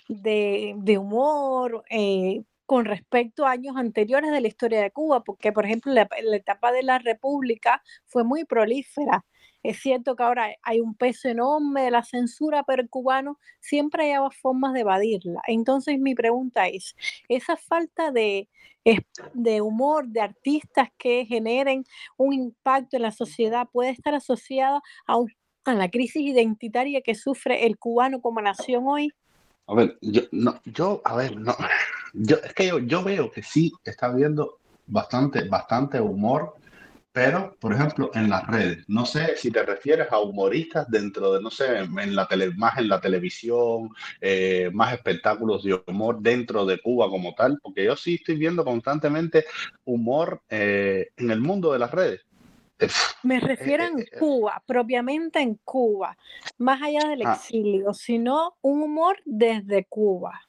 de, humor eh, con respecto a años anteriores de la historia de Cuba, porque por ejemplo la, la etapa de la República fue muy prolífera. Es cierto que ahora hay un peso enorme de la censura, pero el cubano siempre hallaba formas de evadirla. Entonces mi pregunta es, esa falta de, humor de artistas que generen un impacto en la sociedad puede estar asociada a, a la crisis identitaria que sufre el cubano como nación hoy? A ver, yo, no, yo a ver, no, yo, es que yo, yo veo que sí está habiendo bastante, bastante humor pero, por ejemplo, en las redes, no sé si te refieres a humoristas dentro de, no sé, en la tele, más en la televisión, eh, más espectáculos de humor dentro de Cuba como tal, porque yo sí estoy viendo constantemente humor eh, en el mundo de las redes. Me refiero en Cuba, propiamente en Cuba, más allá del Ah. exilio, sino un humor desde Cuba.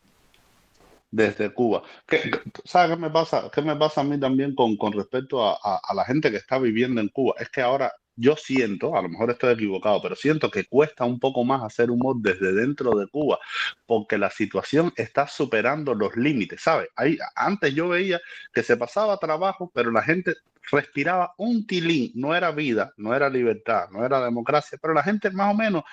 Desde Cuba. ¿Qué, qué- ¿Sabes qué me pasa? ¿Qué me pasa a mí también con, con respecto a, a- a la gente que está viviendo en Cuba? Es que ahora yo siento, a lo mejor estoy equivocado, pero siento que cuesta un poco más hacer humor desde dentro de Cuba, porque la situación está superando los límites, ¿sabes? Ahí, antes yo veía que se pasaba trabajo, pero la gente respiraba un tilín, no era vida, no era libertad, no era democracia, pero la gente más o menos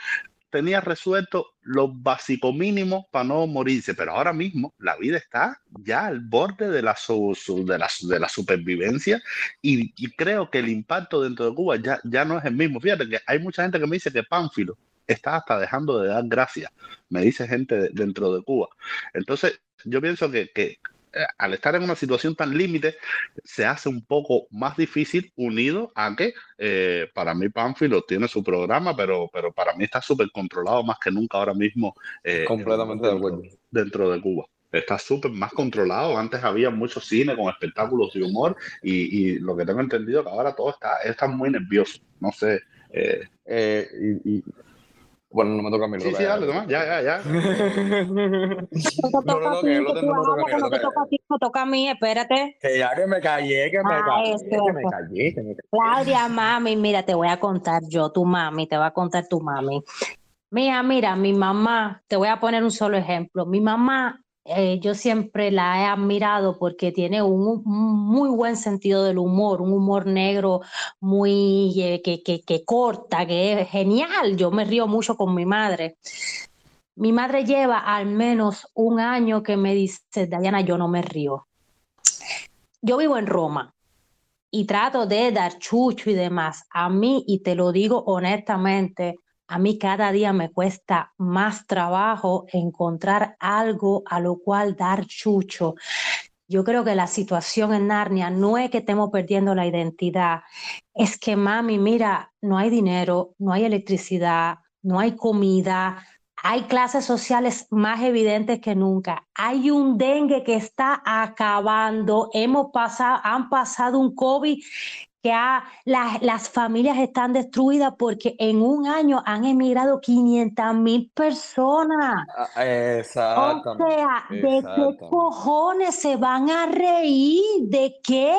tenía resuelto lo básico mínimo para no morirse, pero ahora mismo la vida está ya al borde de la, su- de la, de la supervivencia y, creo que el impacto dentro de Cuba ya, ya no es el mismo. Fíjate que hay mucha gente que me dice que Pánfilo está hasta dejando de dar gracias, me dice gente de- dentro de Cuba. Entonces, yo pienso que, al estar en una situación tan límite, se hace un poco más difícil unido a que eh, para mí Pánfilo tiene su programa, pero, pero para mí está súper controlado más que nunca ahora mismo eh, Completamente de dentro, acuerdo. dentro de Cuba. Está súper más controlado. Antes había mucho cine con espectáculos de humor y, y lo que tengo entendido que ahora todo está, está muy nervioso. No sé. eh, Eh, y, y- bueno, no me toca a mí. sí, sí, dale, Tomás, ya, ya, ya. No, No, no, que no toca a mí, toca a ti, me toca a mí, espérate. Que ya que me callé, que me Ah, callé, que me callé, que me callé. Claudia, mami, mira, te voy a contar yo, tu mami, te va a contar tu mami. Mira, mira, mi mamá, te voy a poner un solo ejemplo. Mi mamá, eh, yo siempre la he admirado porque tiene un, muy buen sentido del humor, un humor negro muy eh, que, que, que corta, que es genial. Yo me río mucho con mi madre. Mi madre lleva al menos un año que me dice, Diana, yo no me río. Yo vivo en Roma y trato de dar chucho y demás. A mí, y te lo digo honestamente, a mí cada día me cuesta más trabajo encontrar algo a lo cual dar chucho. Yo creo que la situación en Narnia no es que estemos perdiendo la identidad, es que mami, mira, no hay dinero, no hay electricidad, no hay comida, hay clases sociales más evidentes que nunca. Hay un dengue que está acabando. Hemos pasado, han pasado un COVID que ha- las, las familias están destruidas porque en un año han emigrado 500 mil personas. Ah, O Exactamente. sea, ¿de qué cojones se van a reír? ¿De qué?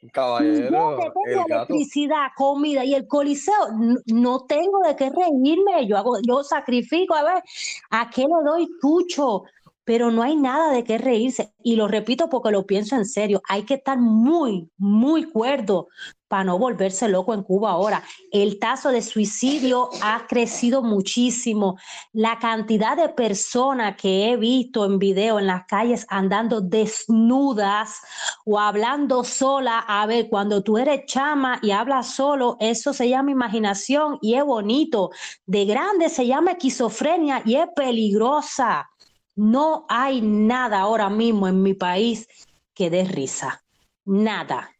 Yo Caballero, el gato. electricidad, comida y el coliseo, n- no tengo de qué reírme. Yo hago, yo sacrifico, a ver, ¿a qué le doy tucho? Pero no hay nada de qué reírse. Y lo repito porque lo pienso en serio. Hay que estar muy, muy cuerdo para no volverse loco en Cuba ahora. El tazo de suicidio ha crecido muchísimo. La cantidad de personas que he visto en video en las calles andando desnudas o hablando sola, a ver, cuando tú eres chama y hablas solo, eso se llama imaginación y es bonito. De grande se llama esquizofrenia y es peligrosa. No hay nada ahora mismo en mi país que dé risa. Nada.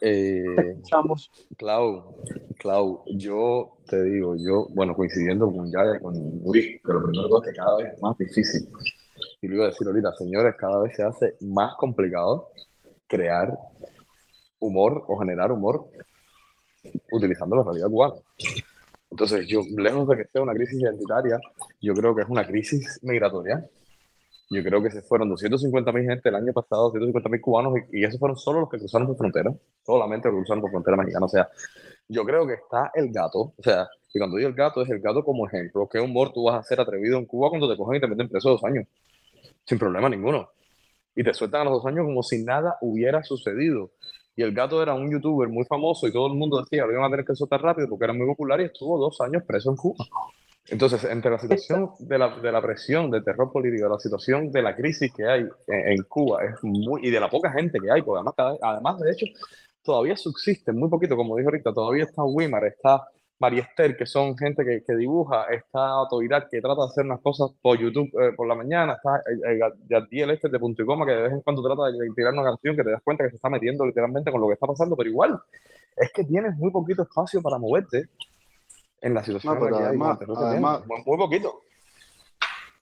Eh. Clau, Clau, yo te digo, yo, bueno, coincidiendo con Yaya con Luis, que lo primero es que cada vez es más difícil. Y lo iba a decir ahorita, señores, cada vez se hace más complicado crear humor o generar humor utilizando la realidad cubana. Entonces, yo, lejos de que sea una crisis identitaria, yo creo que es una crisis migratoria. Yo creo que se fueron 250 mil gente el año pasado, 250 mil cubanos, y, y esos fueron solo los que cruzaron por frontera, solamente los que cruzaron por frontera mexicana. O sea, yo creo que está el gato, o sea, y cuando digo el gato, es el gato como ejemplo. ¿Qué humor tú vas a hacer atrevido en Cuba cuando te cogen y te meten preso dos años? Sin problema ninguno. Y te sueltan a los dos años como si nada hubiera sucedido. Y el gato era un youtuber muy famoso y todo el mundo decía, lo iban a tener que soltar rápido porque era muy popular y estuvo dos años preso en Cuba. Entonces, entre la situación de la, de la presión, del terror político, de la situación de la crisis que hay en, en Cuba, es muy, y de la poca gente que hay, porque además, además, de hecho, todavía subsisten muy poquito, como dijo ahorita, todavía está Wimar, está María Esther, que son gente que, que dibuja, está Toirat, que trata de hacer unas cosas por YouTube eh, por la mañana, está Yadiel este de punto y coma, que de vez en cuando trata de tirar una canción que te das cuenta que se está metiendo literalmente con lo que está pasando, pero igual, es que tienes muy poquito espacio para moverte en la situación No, en la pero que hay, con el además- además- muy poquito.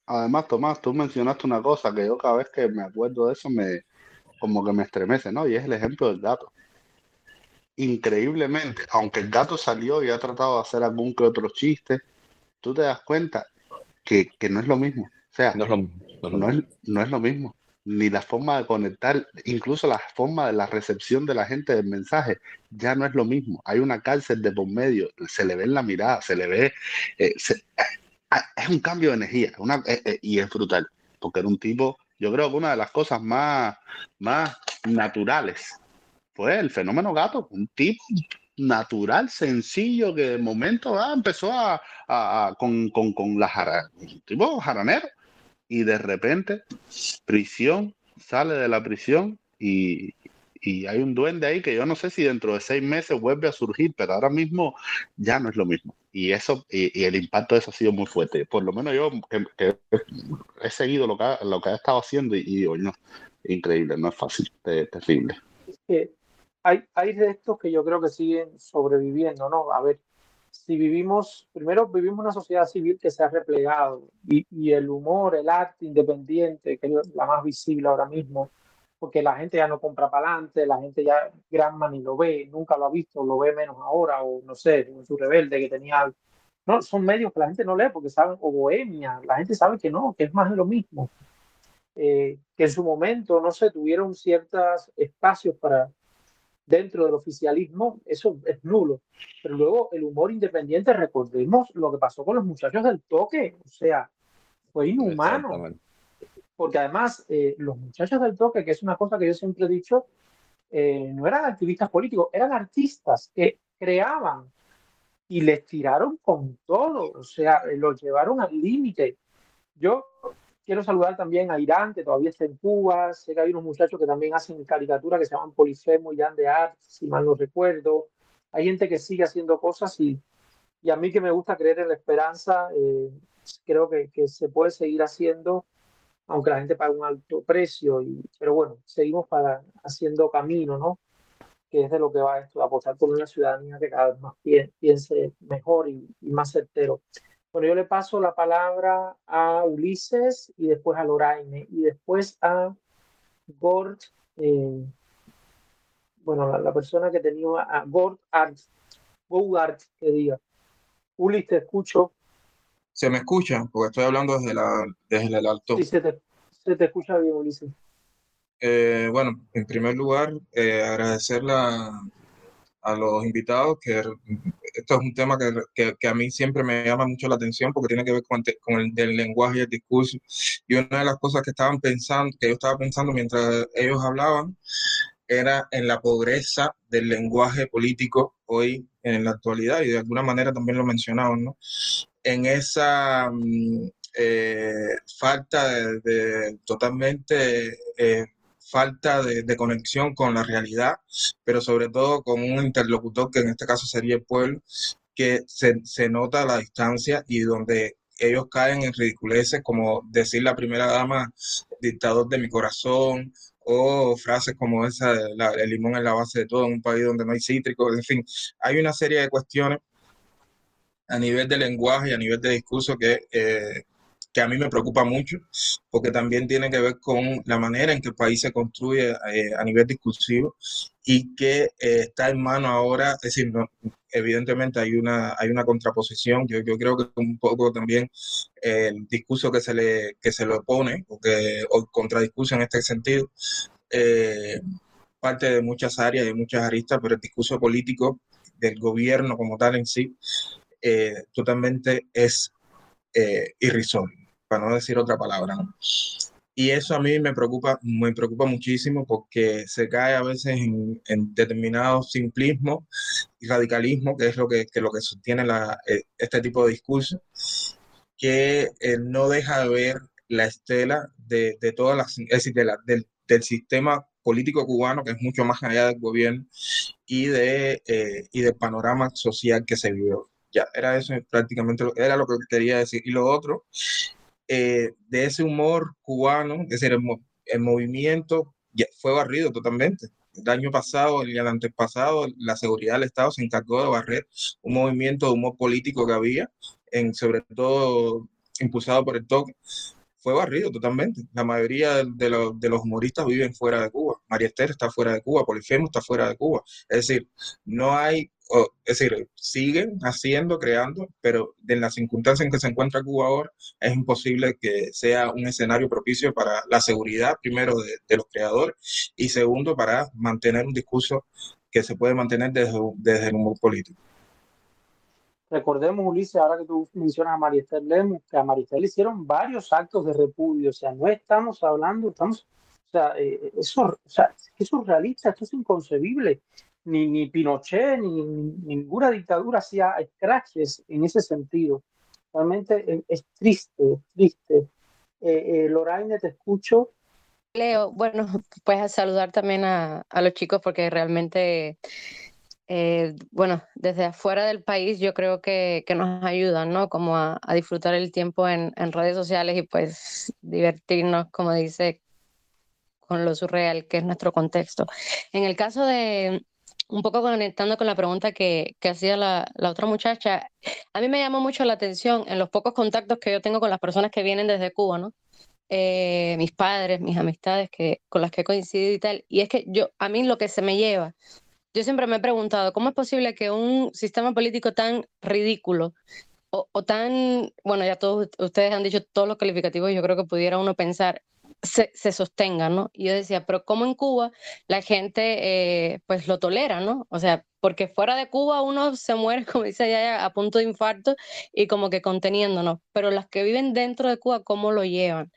Además, Tomás, tú mencionaste una cosa que yo cada vez que me acuerdo de eso me como que me estremece, ¿no? Y es el ejemplo del gato. Increíblemente, aunque el gato salió y ha tratado de hacer algún que otro chiste, tú te das cuenta que, que no es lo mismo. O sea, No es lo mismo. no es no es, no es lo mismo. Ni la forma de conectar, incluso la forma de la recepción de la gente del mensaje, ya no es lo mismo. Hay una cárcel de por medio, se le ve en la mirada, se le ve, eh, se- es un cambio de energía, una, eh, eh, y es brutal, porque era un tipo, yo creo que una de las cosas más, más naturales fue el fenómeno gato, un tipo natural, sencillo, que de momento ah, empezó a, con, con, con la jara, tipo jaranero, y de repente prisión, sale de la prisión y, y hay un duende ahí que yo no sé si dentro de seis meses vuelve a surgir, pero ahora mismo ya no es lo mismo. Y eso, y, el impacto de eso ha sido muy fuerte. Por lo menos yo que, he seguido lo que ha, lo que ha estado haciendo y, y digo, no, increíble, no es fácil, es terrible. Hay, hay de estos que yo creo que siguen sobreviviendo, ¿no? A ver, si vivimos, primero vivimos una sociedad civil que se ha replegado y, y el humor, el arte independiente, que es la más visible ahora mismo, porque la gente ya no compra para adelante, la gente ya Granma ni lo ve, nunca lo ha visto, lo ve menos ahora, o no sé, en su rebelde que tenía. No, son medios que la gente no lee porque saben, o Bohemia, la gente sabe que no, que es más de lo mismo. Eh, que en su momento, no sé, tuvieron ciertos espacios para dentro del oficialismo, eso es nulo. Pero luego el humor independiente, recordemos lo que pasó con los muchachos del toque, o sea, fue inhumano porque además eh, los muchachos del toque, que es una cosa que yo siempre he dicho, eh, no eran activistas políticos, eran artistas que creaban y les tiraron con todo, o sea, eh, los llevaron al límite. Yo quiero saludar también a Irán, que todavía está en Cuba, sé que hay unos muchachos que también hacen caricatura que se llaman Polifemo y de Art, si mal no recuerdo. Hay gente que sigue haciendo cosas y, y a mí que me gusta creer en la esperanza, eh, creo que, que se puede seguir haciendo aunque la gente paga un alto precio, y, pero bueno, seguimos para, haciendo camino, ¿no? Que es de lo que va esto, apostar por una ciudadanía que cada vez más pie- piense mejor y, y más certero. Bueno, yo le paso la palabra a Ulises y después a Loraine y después a Gord, eh, bueno, la, la persona que tenía a Gord Art, Gord que diga. Ulises, te escucho, ¿Se me escucha? Porque estoy hablando desde, la, desde el alto. sí, se te, se te escucha bien, Ulises. Eh, bueno, en primer lugar, eh, agradecerle a, a los invitados, que esto es un tema que, que, que a mí siempre me llama mucho la atención porque tiene que ver con, con el del lenguaje y el discurso. Y una de las cosas que estaban pensando, que yo estaba pensando mientras ellos hablaban, era en la pobreza del lenguaje político hoy en la actualidad y de alguna manera también lo mencionaban, ¿no? En esa mm, eh, falta de, de- totalmente eh, falta de, conexión con la realidad, pero sobre todo con un interlocutor que en este caso sería el pueblo, que se, se nota la distancia y donde ellos caen en ridiculeces como decir la primera dama, dictador de mi corazón, o frases como esa, la- el limón es la base de todo en un país donde no hay cítricos, en fin, hay una serie de cuestiones a nivel de lenguaje y a nivel de discurso que, eh, que a mí me preocupa mucho, porque también tiene que ver con la manera en que el país se construye eh, a nivel discursivo y que eh, está en mano ahora, es decir, evidentemente hay una, hay una contraposición, yo, creo que un poco también eh, el discurso que se le, que se le opone, o, que, o contradiscurso en este sentido, parte de muchas áreas y muchas aristas, pero el discurso político del gobierno como tal en sí totalmente es irrisorio, para no decir otra palabra, ¿no? Y eso a mí me preocupa, me preocupa muchísimo porque se cae a veces en, en determinados simplismos y radicalismo, que es lo que, que lo que sostiene la, eh, este tipo de discurso, que eh, no deja de ver la estela de, de todas las, es decir, de la- del, del sistema político cubano, que es mucho más allá del gobierno, y, de, eh, y del panorama social que se vivió. Ya, era eso prácticamente, lo, era lo que quería decir. Y lo otro, eh, de ese humor cubano, es decir, el, mo- el movimiento ya fue barrido totalmente. El año pasado y el antepasado, la seguridad del Estado se encargó de barrer un movimiento de humor político que había, sobre todo impulsado por el toque, fue barrido totalmente. La mayoría de, de los humoristas viven fuera de Cuba. María Esther está fuera de Cuba, Polifemo está fuera de Cuba. Es decir, no hay, es decir, siguen haciendo, creando, pero en las circunstancias en que se encuentra Cuba ahora, es imposible que sea un escenario propicio para la seguridad, primero, de, los creadores y segundo, para mantener un discurso que se puede mantener desde, desde el humor político. Recordemos, Ulises, ahora que tú mencionas a Maristel Lemos, que a Maristel hicieron varios actos de repudio, o sea, no estamos hablando, estamos, o sea, eh, eso, o es surrealista, esto es inconcebible. Ni, ni Pinochet, ni, ninguna dictadura hacía scratches en ese sentido. Realmente es, triste, triste. Eh, eh, Loraine, te escucho. Leo, bueno, puedes saludar también a, a los chicos porque realmente eh, bueno, desde afuera del país yo creo que, que nos ayudan, ¿no? Como a, a disfrutar el tiempo en, en, redes sociales y pues divertirnos, como dice, con lo surreal que es nuestro contexto. En el caso de, un poco conectando con la pregunta que, hacía la, otra muchacha, a mí me llamó mucho la atención en los pocos contactos que yo tengo con las personas que vienen desde Cuba. Eh, mis padres, mis amistades que, con las que he coincidido y tal, y es que yo, a mí lo que se me lleva yo siempre me he preguntado, ¿cómo es posible que un sistema político tan ridículo o, tan, bueno, ya todos ustedes han dicho todos los calificativos, yo creo que pudiera uno pensar, se, sostenga, ¿no? Y yo decía, pero ¿cómo en Cuba la gente eh, pues lo tolera, ¿no? O sea, porque fuera de Cuba uno se muere, como dice allá, a punto de infarto y como que conteniéndonos, pero las que viven dentro de Cuba, ¿cómo lo llevan?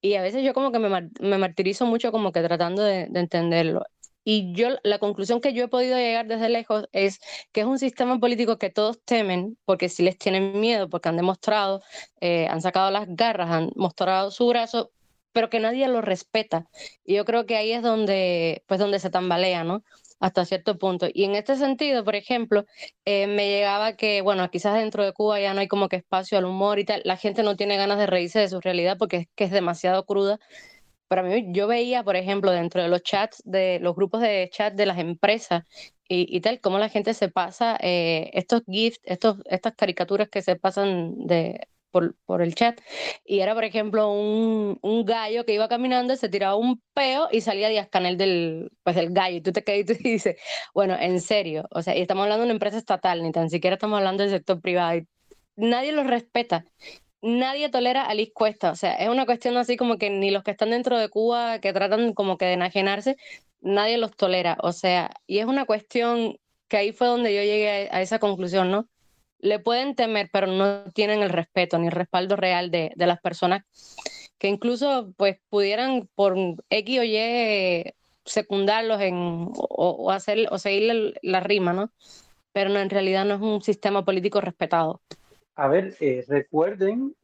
Y a veces yo como que me, martirizo mucho como que tratando de, de entenderlo. Y yo, la conclusión que yo he podido llegar desde lejos es que es un sistema político que todos temen, porque si les tienen miedo, porque han demostrado, eh, han sacado las garras, han mostrado su brazo, pero que nadie lo respeta. Y yo creo que ahí es donde, pues donde se tambalea, ¿no? Hasta cierto punto. Y en este sentido, por ejemplo, eh, me llegaba que, bueno, quizás dentro de Cuba ya no hay como que espacio al humor y tal, la gente no tiene ganas de reírse de su realidad porque es que es demasiado cruda para mí, yo veía, por ejemplo, dentro de los chats, de los grupos de chat de las empresas y, tal, cómo la gente se pasa eh, estos GIFs, estos, estas caricaturas que se pasan de, por, por, el chat. Y era, por ejemplo, un, un, gallo que iba caminando, se tiraba un peo y salía Díaz Canel del, pues, del gallo. Y tú te quedas y tú dices, bueno, en serio. O sea, y estamos hablando de una empresa estatal, ni tan siquiera estamos hablando del sector privado. Nadie lo respeta nadie tolera a Liz Cuesta. O sea, es una cuestión así como que ni los que están dentro de Cuba, que tratan como que de enajenarse, nadie los tolera. O sea, y es una cuestión que ahí fue donde yo llegué a, esa conclusión, ¿no? Le pueden temer, pero no tienen el respeto ni el respaldo real de, de las personas que incluso pues pudieran por X o Y secundarlos en, o, hacer o seguir la, rima, ¿no? Pero no, en realidad no es un sistema político respetado. A ver, eh, recuerden,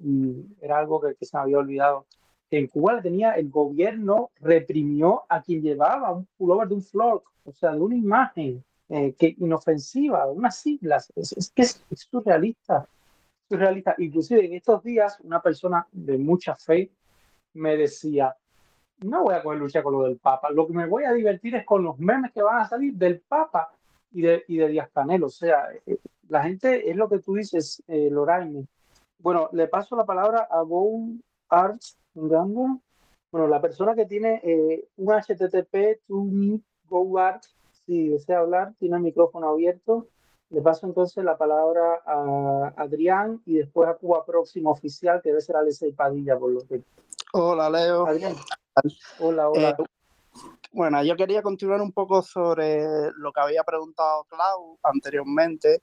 era algo que, se me había olvidado, que en Cuba tenía el gobierno reprimió a quien llevaba un pullover de un flock, o sea, de una imagen eh, que inofensiva, unas siglas. Es, que es, surrealista, surrealista. Inclusive en estos días una persona de mucha fe me decía, no voy a coger lucha con lo del Papa, lo que me voy a divertir es con los memes que van a salir del Papa y de, y de Díaz Canel. O sea, eh, la gente, es lo que tú dices, eh, Loraine. Bueno, le paso la palabra a Go Arts Bueno, la persona que tiene eh, un HTTP to me, Go Arts, si desea hablar, tiene el micrófono abierto. Le paso entonces la palabra a Adrián y después a Cuba Próximo Oficial, que debe ser Alessia Padilla, por lo que. Hola, Leo. Adrián. Hola, hola. Eh, bueno, yo quería continuar un poco sobre lo que había preguntado Clau anteriormente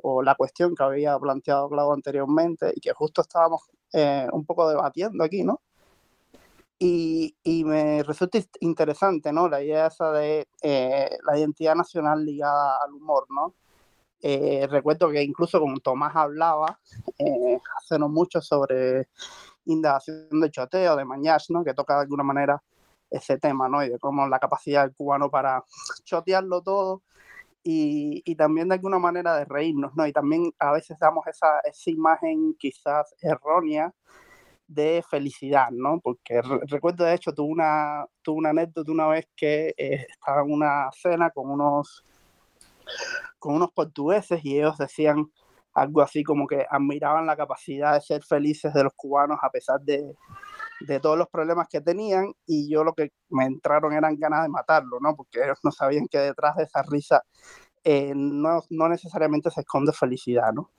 o la cuestión que había planteado Clau anteriormente y que justo estábamos eh, un poco debatiendo aquí, ¿no? Y, y, me resulta interesante, ¿no? La idea esa de eh, la identidad nacional ligada al humor, ¿no? Eh, recuerdo que incluso con Tomás hablaba hace no mucho sobre indagación de choteo, de mañas, ¿no? Que toca de alguna manera ese tema, ¿no? Y de cómo la capacidad del cubano para chotearlo todo y, también de alguna manera de reírnos, ¿no? Y también a veces damos esa, esa imagen quizás errónea de felicidad, ¿no? Porque recuerdo, de hecho, tuve una, tuve una anécdota una vez que eh, estaba en una cena con unos, con unos portugueses y ellos decían algo así como que admiraban la capacidad de ser felices de los cubanos a pesar de, de todos los problemas que tenían y yo lo que me entraron eran ganas de matarlo, ¿no? Porque ellos no sabían que detrás de esa risa eh, no, no, necesariamente se esconde felicidad, ¿no?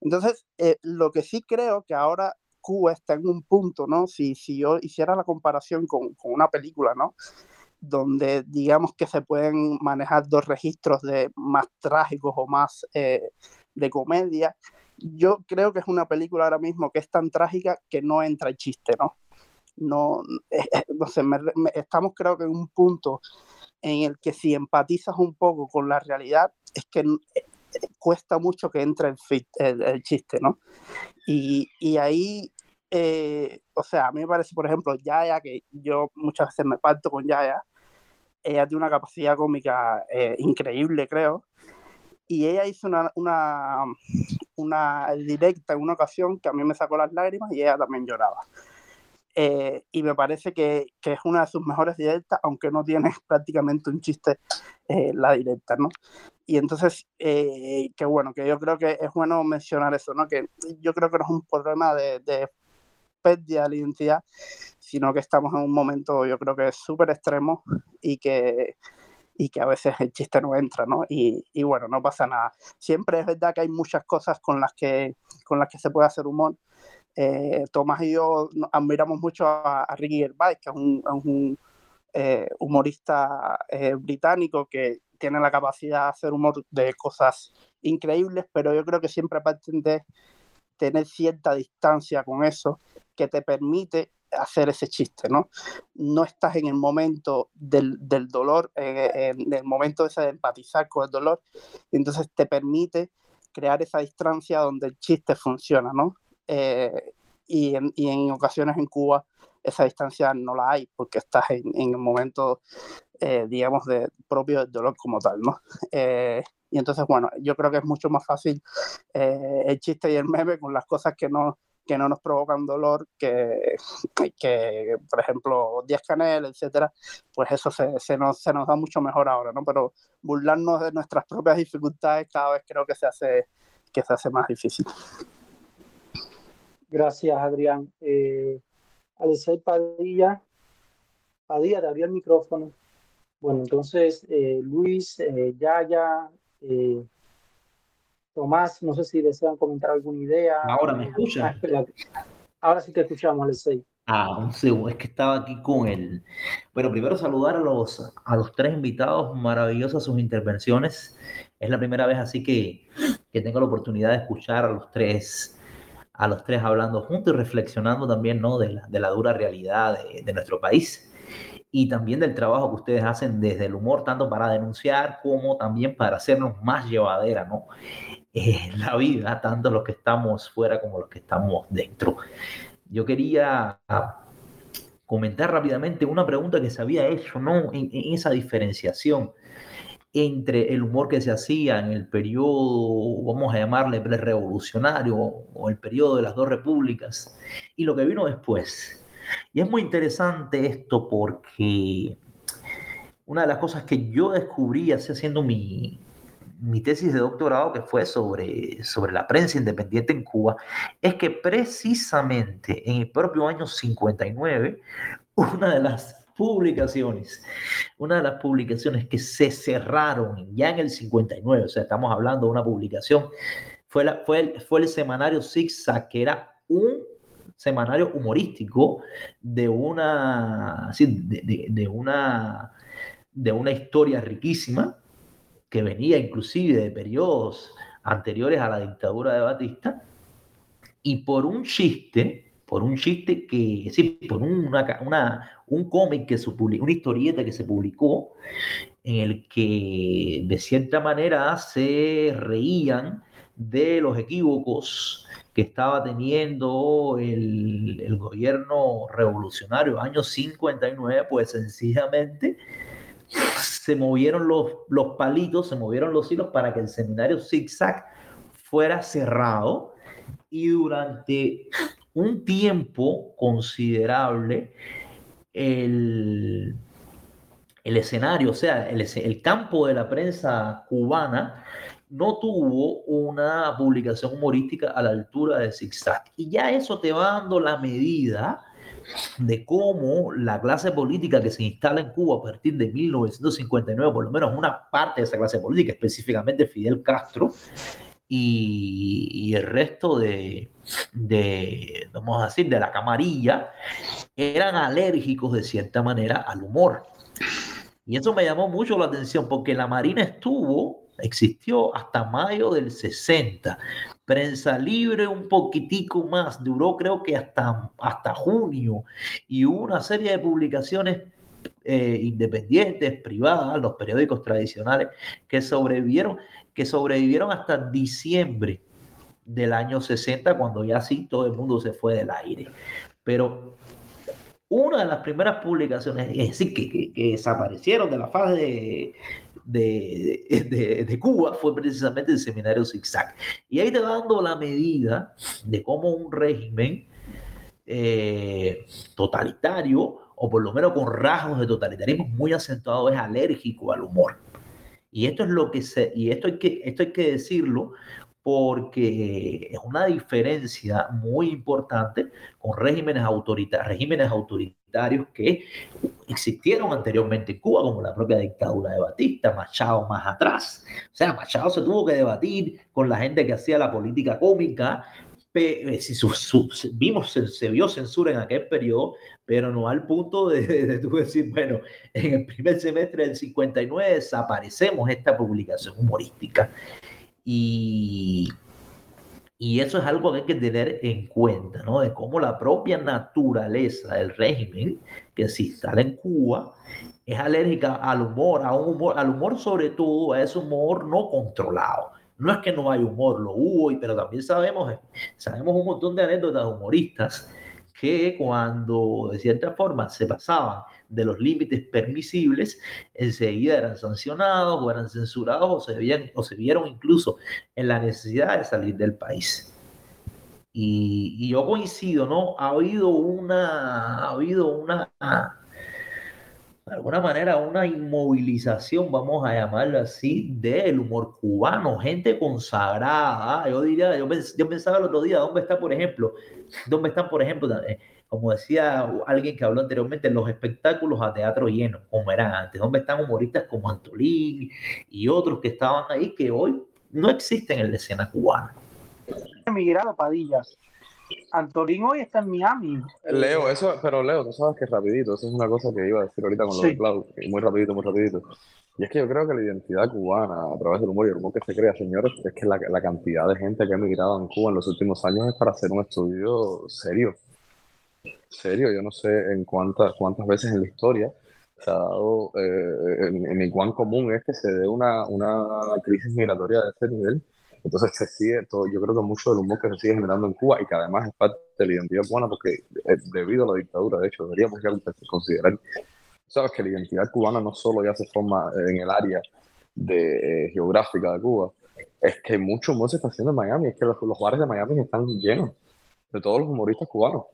Entonces, eh, lo que sí creo que ahora Cuba está en un punto, ¿no? Si, si yo hiciera la comparación con, con una película, ¿no? donde digamos que se pueden manejar dos registros de más trágicos o más eh, de comedia. Yo creo que es una película ahora mismo que es tan trágica que no entra el chiste, ¿no? No, eh, eh, no sé, estamos creo que en un punto en el que si empatizas un poco con la realidad, es que cuesta mucho que entre el, el, chiste, ¿no? Y, y ahí o sea, a mí me parece, por ejemplo, Yaya, que yo muchas veces me parto con Yaya, ella tiene una capacidad cómica eh, increíble, creo. Y ella hizo una, una, una, directa en una ocasión que a mí me sacó las lágrimas y ella también lloraba. Eh, y me parece que, que, es una de sus mejores directas, aunque no tiene prácticamente un chiste eh, la directa, ¿no? Y entonces, que bueno, que yo creo que es bueno mencionar eso, ¿no? Que yo creo que no es un problema de, pérdida de identidad, sino que estamos en un momento, yo creo que es súper extremo y que, y que a veces el chiste no entra, ¿no? Y, y, bueno, no pasa nada. Siempre es verdad que hay muchas cosas con las que, con las que se puede hacer humor. Eh, Tomás y yo admiramos mucho a, Ricky Gervais, que es un, un eh, humorista eh, británico que tiene la capacidad de hacer humor de cosas increíbles, pero yo creo que siempre parten de tener cierta distancia con eso que te permite hacer ese chiste, ¿no? No estás en el momento del, del dolor, en, el momento de empatizar con el dolor, entonces te permite crear esa distancia donde el chiste funciona, ¿no? Eh, y, en, y, en, ocasiones en Cuba esa distancia no la hay porque estás en, en el momento, eh, digamos, de, propio del dolor como tal, ¿no? Eh, y entonces, bueno, yo creo que es mucho más fácil el chiste y el meme con las cosas que no, que no nos provocan dolor, que, que por ejemplo, Díaz Canel, etcétera, pues eso se, se, nos, se nos da mucho mejor ahora, ¿no? Pero burlarnos de nuestras propias dificultades cada vez creo que se hace, que se hace más difícil. Gracias, Adrián. Eh, Alexei Padilla, Padilla, te abrió el micrófono. Bueno, entonces, eh, Luis, eh, Yaya, eh, Tomás, no sé si desean comentar alguna idea. Ahora me escuchan. Ah, Ahora sí te escuchamos, Lesey. Ah, un segundo, es que estaba aquí con él. Bueno, primero saludar a los, a los tres invitados, maravillosas sus intervenciones. Es la primera vez así que, que tengo la oportunidad de escuchar a los tres, a los tres hablando juntos y reflexionando también ¿no? de, la, de la dura realidad de, de nuestro país y también del trabajo que ustedes hacen desde el humor, tanto para denunciar como también para hacernos más llevadera, ¿no? la vida, tanto los que estamos fuera como los que estamos dentro. Yo quería comentar rápidamente una pregunta que se había hecho, ¿no? En, esa diferenciación entre el humor que se hacía en el periodo, vamos a llamarle revolucionario o el periodo de las dos repúblicas y lo que vino después. Y es muy interesante esto porque una de las cosas que yo descubrí haciendo mi, mi tesis de doctorado, que fue sobre, sobre la prensa independiente en Cuba, es que precisamente en el propio año 59, una de las publicaciones, una de las publicaciones que se cerraron ya en el 59, o sea, estamos hablando de una publicación, fue, la, fue, el, fue el semanario Zigzag, que era un semanario humorístico de una, de, una, de una historia riquísima, que venía inclusive de periodos anteriores a la dictadura de Batista, y por un chiste, por un chiste que, sí, por una, una, un cómic que se publicó, una historieta que se publicó, en el que de cierta manera se reían de los equívocos que estaba teniendo el, gobierno revolucionario año 59, pues sencillamente se movieron los, los palitos, se movieron los hilos para que el seminario zigzag fuera cerrado. Y durante un tiempo considerable el, el escenario, o sea, el, el, campo de la prensa cubana no tuvo una publicación humorística a la altura de Zigzag. Y ya eso te va dando la medida de cómo la clase política que se instala en Cuba a partir de 1959, por lo menos una parte de esa clase política, específicamente Fidel Castro y, el resto de, de, decir, de la camarilla, eran alérgicos de cierta manera al humor. Y eso me llamó mucho la atención porque la Marina estuvo, existió hasta mayo del 60. Prensa libre un poquitico más, duró creo que hasta, hasta junio. Y hubo una serie de publicaciones eh, independientes, privadas, los periódicos tradicionales, que sobrevivieron, que sobrevivieron hasta diciembre del año 60, cuando ya sí todo el mundo se fue del aire. Pero una de las primeras publicaciones, es decir, que, desaparecieron de la faz de, de, Cuba, fue precisamente el seminario Zigzag. Y ahí te dando la medida de cómo un régimen eh, totalitario, o por lo menos con rasgos de totalitarismo muy acentuado, es alérgico al humor. Y esto es lo que se, y esto hay que, esto hay que decirlo porque es una diferencia muy importante con regímenes, regímenes autoritarios que existieron anteriormente en Cuba, como la propia dictadura de Batista, Machado más atrás. O sea, Machado se tuvo que debatir con la gente que hacía la política cómica. Eh, si vimos, se, vio censura en aquel periodo, pero no al punto de, de, de decir, bueno, en el primer semestre del 59 desaparecemos esta publicación humorística. Y, y eso es algo que hay que tener en cuenta, ¿no? De cómo la propia naturaleza del régimen que se instala en Cuba es alérgica al humor, a un humor, al humor sobre todo, a ese humor no controlado. No es que no hay humor, lo hubo, pero también sabemos, sabemos un montón de anécdotas humoristas que cuando de cierta forma se pasaban de los límites permisibles, enseguida eran sancionados o eran censurados o se, veían, o se vieron incluso en la necesidad de salir del país. Y, yo coincido, ¿no? Ha habido una, ha habido una, de alguna manera, una inmovilización, vamos a llamarlo así, del humor cubano, gente consagrada. Yo diría, yo, yo pensaba el otro día, ¿dónde está, por ejemplo, dónde están, por ejemplo, como decía alguien que habló anteriormente, los espectáculos a teatro lleno, como eran antes, donde están humoristas como Antolín y otros que estaban ahí que hoy no existen en la escena cubana. Emigrado Padilla. Antolín hoy está en Miami. Leo, eso, pero Leo, tú sabes que rapidito, eso es una cosa que iba a decir ahorita con lo de Cloud, muy rapidito, muy rapidito. Y es que yo creo que la identidad cubana, a través del humor y el humor que se crea, señores, es que la, la cantidad de gente que ha emigrado en Cuba en los últimos años es para hacer un estudio serio serio, yo no sé en cuántas, cuántas veces en la historia se ha dado, eh, en, en, cuán común es que se dé una, una crisis migratoria de este nivel. Entonces se sigue todo, yo creo que mucho del humor que se sigue generando en Cuba y que además es parte de la identidad cubana porque eh, debido a la dictadura, de hecho, deberíamos ya considerar, sabes que la identidad cubana no solo ya se forma en el área de, eh, geográfica de Cuba, es que mucho humor se está haciendo en Miami, es que los, los bares de Miami están llenos de todos los humoristas cubanos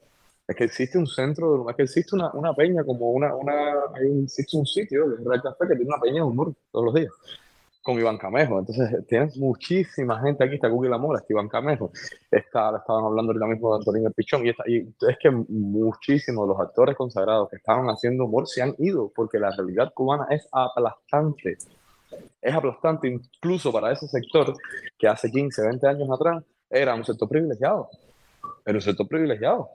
es que existe un centro, es que existe una, una peña, como una, una, existe un sitio, el Real Café, que tiene una peña de humor todos los días, con Iván Camejo. Entonces, tienes muchísima gente aquí, está Cookie La Mola, está Iván Camejo, está, estaban hablando ahorita mismo de Antonio El Pichón, y, y es que muchísimos de los actores consagrados que estaban haciendo humor se han ido, porque la realidad cubana es aplastante. Es aplastante incluso para ese sector que hace 15, 20 años atrás era un sector privilegiado. Era un sector privilegiado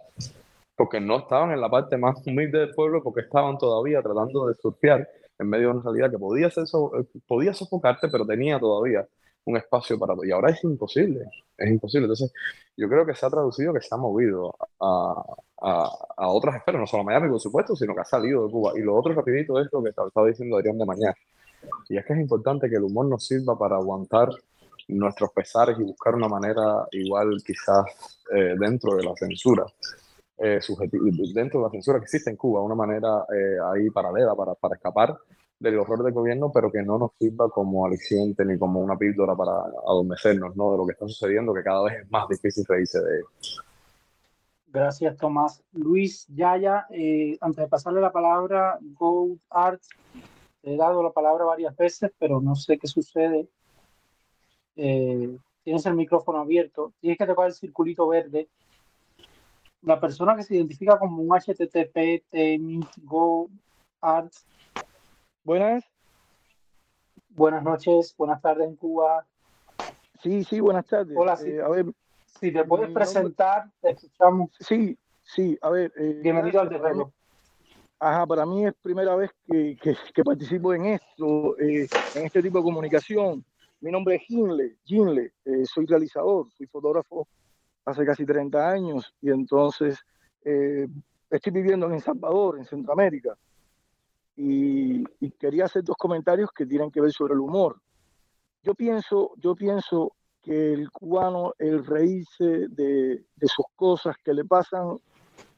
porque no estaban en la parte más humilde del pueblo, porque estaban todavía tratando de surfear en medio de una realidad que podía, ser eh, podía sofocarte, pero tenía todavía un espacio para... Y ahora es imposible, es imposible. Entonces, yo creo que se ha traducido, que se ha movido a, a, a otras esferas, no solo a Miami, por supuesto, sino que ha salido de Cuba. Y lo otro rapidito es lo que estaba diciendo Adrián de mañana. Y es que es importante que el humor nos sirva para aguantar nuestros pesares y buscar una manera igual quizás eh, dentro de la censura eh, dentro de la censura que existe en Cuba, una manera eh, ahí paralela para, para escapar del horror del gobierno, pero que no nos sirva como aliciente ni como una píldora para adormecernos ¿no? de lo que está sucediendo, que cada vez es más difícil reírse de ello. Gracias, Tomás. Luis Yaya, eh, antes de pasarle la palabra, Gold Art, he dado la palabra varias veces, pero no sé qué sucede. Eh, tienes el micrófono abierto, tienes que tocar el circulito verde la persona que se identifica como un HTTP, Go, Art. Buenas. Buenas noches, buenas tardes en Cuba. Sí, sí, buenas tardes. Hola, sí. Eh, a ver, si te puedes presentar, te escuchamos. Sí, sí, a ver. eh, Bienvenido al terreno. Ajá, para mí es primera vez que, que- que participo en esto, eh, en este tipo de comunicación. Mi nombre es Ginle, Ginle, soy realizador, soy fotógrafo hace casi 30 años y entonces eh, estoy viviendo en El Salvador, en Centroamérica. Y, quería hacer dos comentarios que tienen que ver sobre el humor. Yo pienso, yo pienso que el cubano, el reírse de, de sus cosas que le pasan,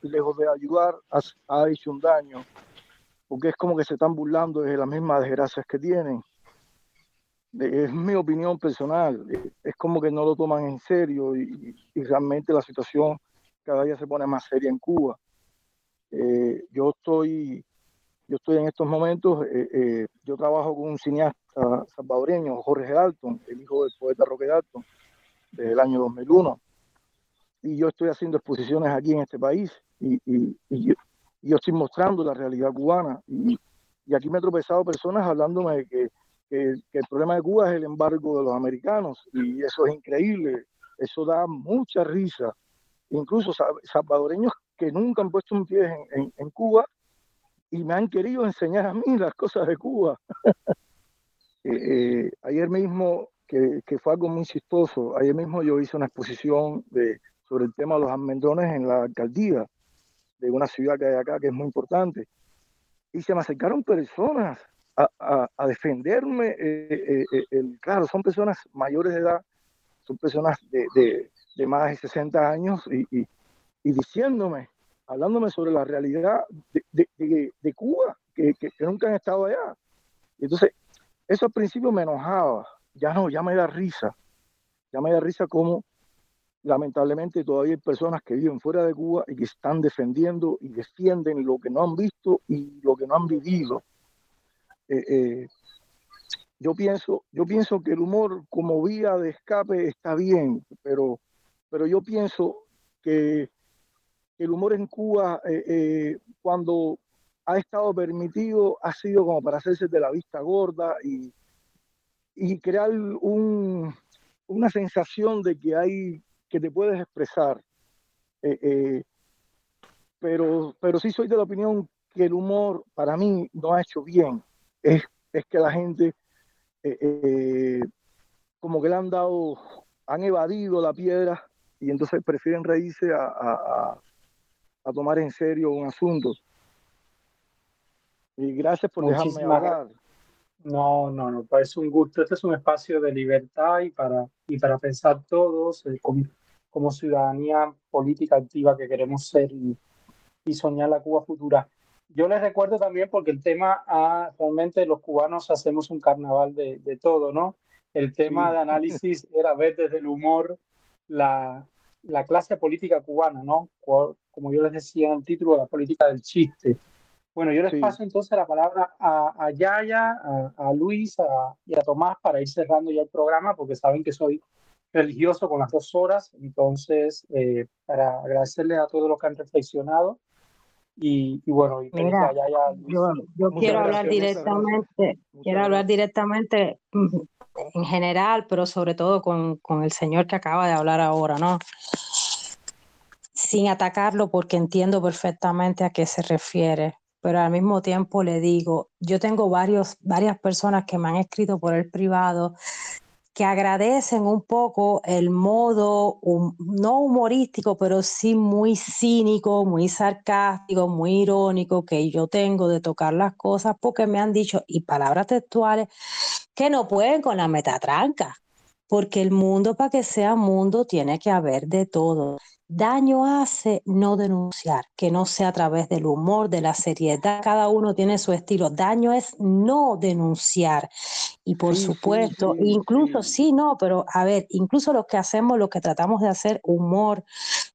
lejos de ayudar, ha, ha hecho un daño, porque es como que se están burlando de las mismas desgracias que tienen. Eh, Es mi opinión personal, eh, es como que no lo toman en serio y, y realmente la situación cada día se pone más seria en Cuba. Eh, yo estoy yo estoy en estos momentos, eh, eh, yo trabajo con un cineasta salvadoreño, Jorge Dalton, el hijo del poeta Roque Dalton, desde el año 2001. Y yo estoy haciendo exposiciones aquí en este país y, y- y yo, yo estoy mostrando la realidad cubana. Y, y aquí me he tropezado personas hablándome de que, que- el problema de Cuba es el embargo de los americanos y eso es increíble, eso da mucha risa. Incluso sa- salvadoreños que nunca han puesto un pie en- en- en Cuba y me han querido enseñar a mí las cosas de Cuba. Eh, eh, ayer mismo, que, que fue algo muy chistoso, ayer mismo yo hice una exposición de, sobre el tema de los almendrones en la alcaldía de una ciudad que hay acá que es muy importante. Y se me acercaron personas a, a- defenderme. eh, eh, eh, claro, son personas mayores de edad, son personas de, más de 60 años y, diciéndome, hablándome sobre la realidad de, Cuba, que, que- nunca han estado allá. Entonces, eso al principio me enojaba, ya no, ya me da risa, ya me da risa como lamentablemente todavía hay personas que viven fuera de Cuba y que están defendiendo y defienden lo que no han visto y lo que no han vivido. Eh, eh, yo pienso, yo pienso que el humor como vía de escape está bien, pero, pero yo pienso que el humor en Cuba, eh, cuando ha estado permitido, ha sido como para hacerse de la vista gorda y, y crear un, una sensación de que hay que te puedes expresar. Pero, pero sí soy de la opinión que el humor para mí no ha hecho bien. Es, es que la gente eh, eh, como que le han dado, han evadido la piedra y entonces prefieren reírse a, a, a- tomar en serio un asunto. Y gracias por dejarme Muchísimas hablar. No, no, no, parece un gusto. Este es un espacio de libertad y para, y para pensar todos eh, como, como ciudadanía política activa que queremos ser y, y soñar la Cuba futura. Yo les recuerdo también porque el tema, ah, realmente los cubanos hacemos un carnaval de, de todo, ¿no? El tema Sí. de análisis era ver desde el humor la, la clase política cubana, ¿no? Como yo les decía en el título, la política del chiste. Bueno, yo les Sí. paso entonces la palabra a, a Yaya, a, a Luis a- y a Tomás para ir cerrando ya el programa, porque saben que soy religioso con las dos horas. Entonces, eh, para agradecerles a todos los que han reflexionado. Y, y bueno, y Mira, yo, yo quiero hablar directamente, quiero hablar directamente en general, pero sobre todo con, con el señor que acaba de hablar ahora, ¿no? Sin atacarlo porque entiendo perfectamente a qué se refiere, pero al mismo tiempo le digo, yo tengo varios, varias personas que me han escrito por el privado que agradecen un poco el modo, no humorístico, pero sí muy cínico, muy sarcástico, muy irónico que yo tengo de tocar las cosas porque me han dicho, y palabras textuales, que no pueden con la metatranca, porque el mundo para que sea mundo tiene que haber de todo. Daño hace no denunciar, que no sea a través del humor, de la seriedad, cada uno tiene su estilo. Daño es no denunciar. Y por Sí, supuesto, sí, incluso sí. no, pero a ver, incluso los que hacemos, los que tratamos de hacer humor,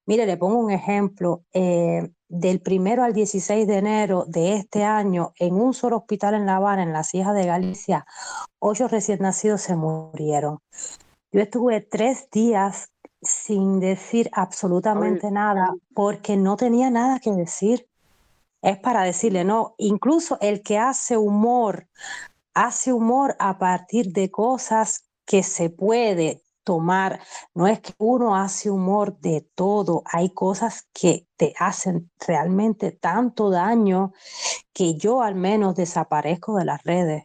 mire, le pongo un ejemplo, eh, del primero al 16 de enero de este año, en un solo hospital en La Habana, en las hijas de Galicia, ocho recién nacidos se murieron. Yo estuve tres días sin decir absolutamente nada, porque no tenía nada que decir. Es para decirle, no, incluso el que hace humor, hace humor a partir de cosas que se puede tomar. No es que uno hace humor de todo, hay cosas que te hacen realmente tanto daño que yo al menos desaparezco de las redes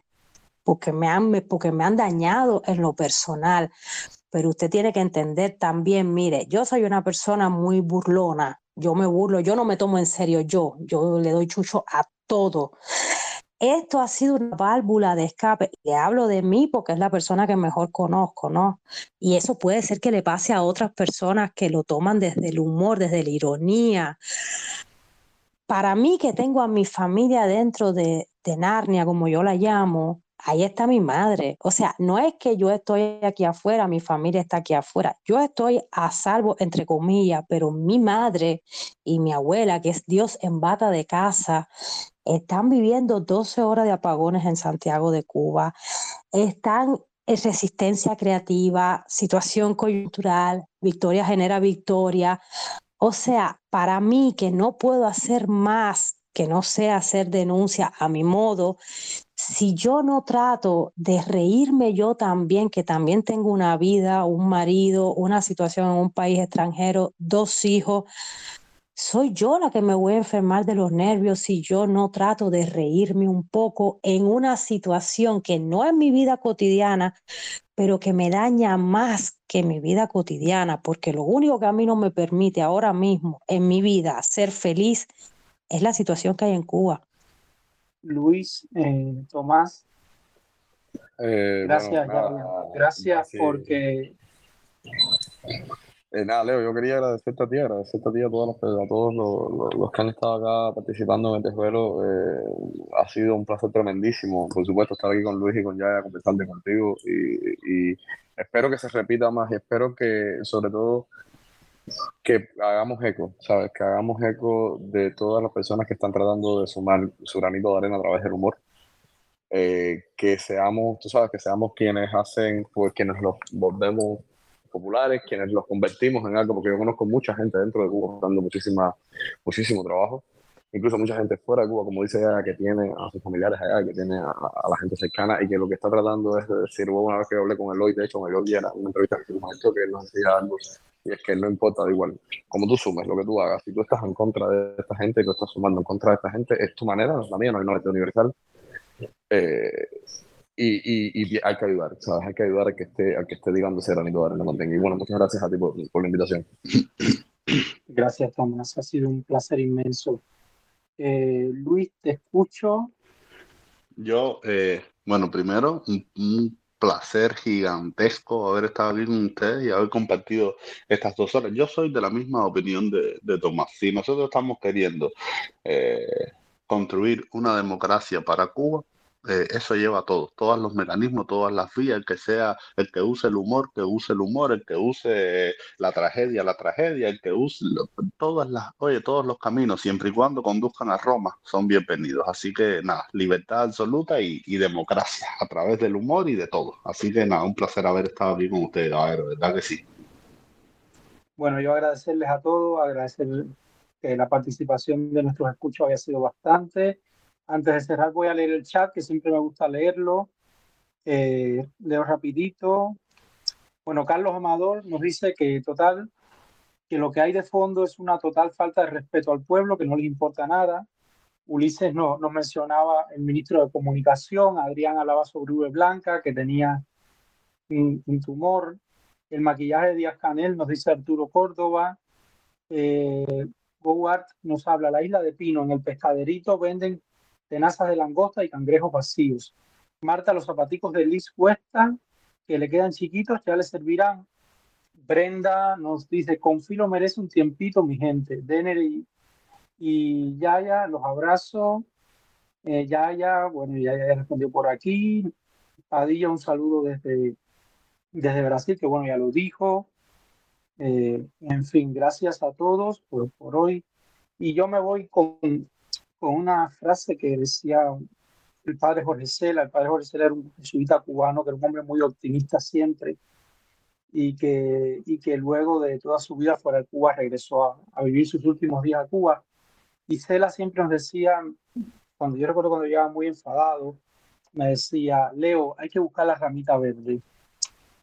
porque me han, porque me han dañado en lo personal. Pero usted tiene que entender también, mire, yo soy una persona muy burlona, yo me burlo, yo no me tomo en serio yo, yo le doy chucho a todo. Esto ha sido una válvula de escape. Le hablo de mí porque es la persona que mejor conozco, ¿no? Y eso puede ser que le pase a otras personas que lo toman desde el humor, desde la ironía. Para mí que tengo a mi familia dentro de, de Narnia, como yo la llamo, ahí está mi madre. O sea, no es que yo estoy aquí afuera, mi familia está aquí afuera. Yo estoy a salvo, entre comillas, pero mi madre y mi abuela, que es Dios en bata de casa, están viviendo 12 horas de apagones en Santiago de Cuba. Están en resistencia creativa, situación coyuntural, victoria genera victoria. O sea, para mí que no puedo hacer más que no sea hacer denuncia a mi modo, si yo no trato de reírme yo también, que también tengo una vida, un marido, una situación en un país extranjero, dos hijos, soy yo la que me voy a enfermar de los nervios si yo no trato de reírme un poco en una situación que no es mi vida cotidiana, pero que me daña más que mi vida cotidiana, porque lo único que a mí no me permite ahora mismo en mi vida ser feliz es la situación que hay en Cuba. Luis, eh, Tomás. Eh, gracias, bueno, nada, gracias, porque... Eh, nada, Leo, yo quería agradecerte a ti, agradecerte a ti, a todos los, a todos los, los, que han estado acá participando en este juego. ha sido un placer tremendísimo, por supuesto, estar aquí con Luis y con Yaya, conversando contigo. Y, y espero que se repita más y espero que, sobre todo, que hagamos eco, ¿sabes? Que hagamos eco de todas las personas que están tratando de sumar su granito de arena a través del humor. Eh, que seamos, tú sabes, que seamos quienes hacen, pues quienes los volvemos populares, quienes los convertimos en algo, porque yo conozco mucha gente dentro de Cuba dando muchísima, muchísimo trabajo, incluso mucha gente fuera de Cuba, como dice ella, que tiene a sus familiares allá, que tiene a, la gente cercana y que lo que está tratando es de decir, bueno, una vez que hablé con Eloy, de hecho, con Eloy era una entrevista que nos decía algo y es que no importa, da igual, como tú sumes, lo que tú hagas, si tú estás en contra de esta gente, que estás sumando en contra de esta gente, es tu manera, la mía, no hay norte universal. Eh, y, y, hay que ayudar, ¿sabes? Hay que ayudar a que esté, a que esté digamos, ese granito de arena mantenga. Y bueno, muchas gracias a ti por, por, la invitación. Gracias, Tomás. Ha sido un placer inmenso. Eh, Luis, te escucho. Yo, eh, bueno, primero, un placer gigantesco haber estado aquí con ustedes y haber compartido estas dos horas. Yo soy de la misma opinión de, de Tomás. Si nosotros estamos queriendo eh, construir una democracia para Cuba, eh, eso lleva a todo, todos los mecanismos, todas las vías, el que sea, el que use el humor, que use el humor, el que use la tragedia, la tragedia, el que use todas las, oye, todos los caminos, siempre y cuando conduzcan a Roma, son bienvenidos. Así que nada, libertad absoluta y, democracia a través del humor y de todo. Así que nada, un placer haber estado aquí con ustedes, a ver, verdad que sí. Bueno, yo agradecerles a todos, agradecer que la participación de nuestros escuchos había sido bastante. Antes de cerrar voy a leer el chat, que siempre me gusta leerlo. Eh, leo rapidito. Bueno, Carlos Amador nos dice que total, que lo que hay de fondo es una total falta de respeto al pueblo, que no les importa nada. Ulises no, nos mencionaba el ministro de Comunicación, Adrián hablaba sobre V Blanca, que tenía un, tumor. El maquillaje de Díaz Canel, nos dice Arturo Córdoba. Eh, nos habla, la isla de Pino, en el pescaderito venden tenazas de langosta y cangrejos vacíos. Marta, los zapaticos de Liz Cuesta, que le quedan chiquitos, ya le servirán. Brenda nos dice, con filo merece un tiempito, mi gente. Denner y, y Yaya, los abrazo. Eh, Yaya, bueno, Yaya ya respondió por aquí. Padilla, un saludo desde, desde Brasil, que bueno, ya lo dijo. Eh, en fin, gracias a todos por, por hoy. Y yo me voy con, con una frase que decía el padre Jorge Cela. El padre Jorge Cela era un jesuita cubano que era un hombre muy optimista siempre. y que, y que luego de toda su vida fuera de Cuba regresó a, a vivir sus últimos días a Cuba. Y Cela siempre nos decía, cuando yo recuerdo cuando llegaba muy enfadado, me decía, Leo, hay que buscar la ramita verde.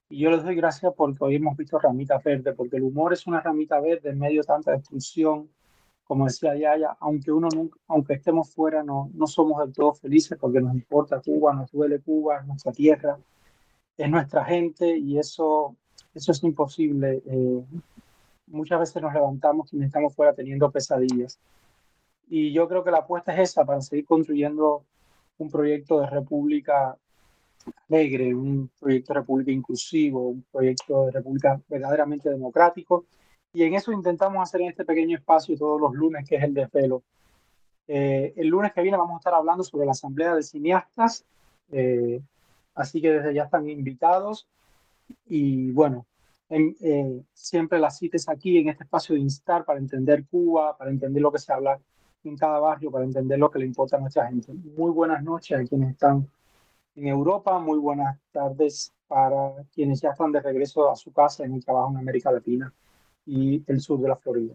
Y yo les doy gracias porque hoy hemos visto ramitas verdes, porque el humor es una ramita verde en medio de tanta destrucción. Como decía Yaya, aunque uno nunca, aunque estemos fuera, no, no somos del todo felices porque nos importa Cuba, nos duele Cuba, es nuestra tierra, es nuestra gente y eso, eso es imposible. Eh, muchas veces nos levantamos y estamos fuera teniendo pesadillas. Y yo creo que la apuesta es esa, para seguir construyendo un proyecto de república alegre, un proyecto de república inclusivo, un proyecto de república verdaderamente democrático. Y en eso intentamos hacer en este pequeño espacio todos los lunes, que es el desvelo. Eh, el lunes que viene vamos a estar hablando sobre la Asamblea de Cineastas, eh, así que desde ya están invitados. Y bueno, en, eh, siempre las cites aquí en este espacio de Instar para entender Cuba, para entender lo que se habla en cada barrio, para entender lo que le importa a nuestra gente. Muy buenas noches a quienes están en Europa. Muy buenas tardes para quienes ya están de regreso a su casa en el trabajo en América Latina y el sur de la Florida.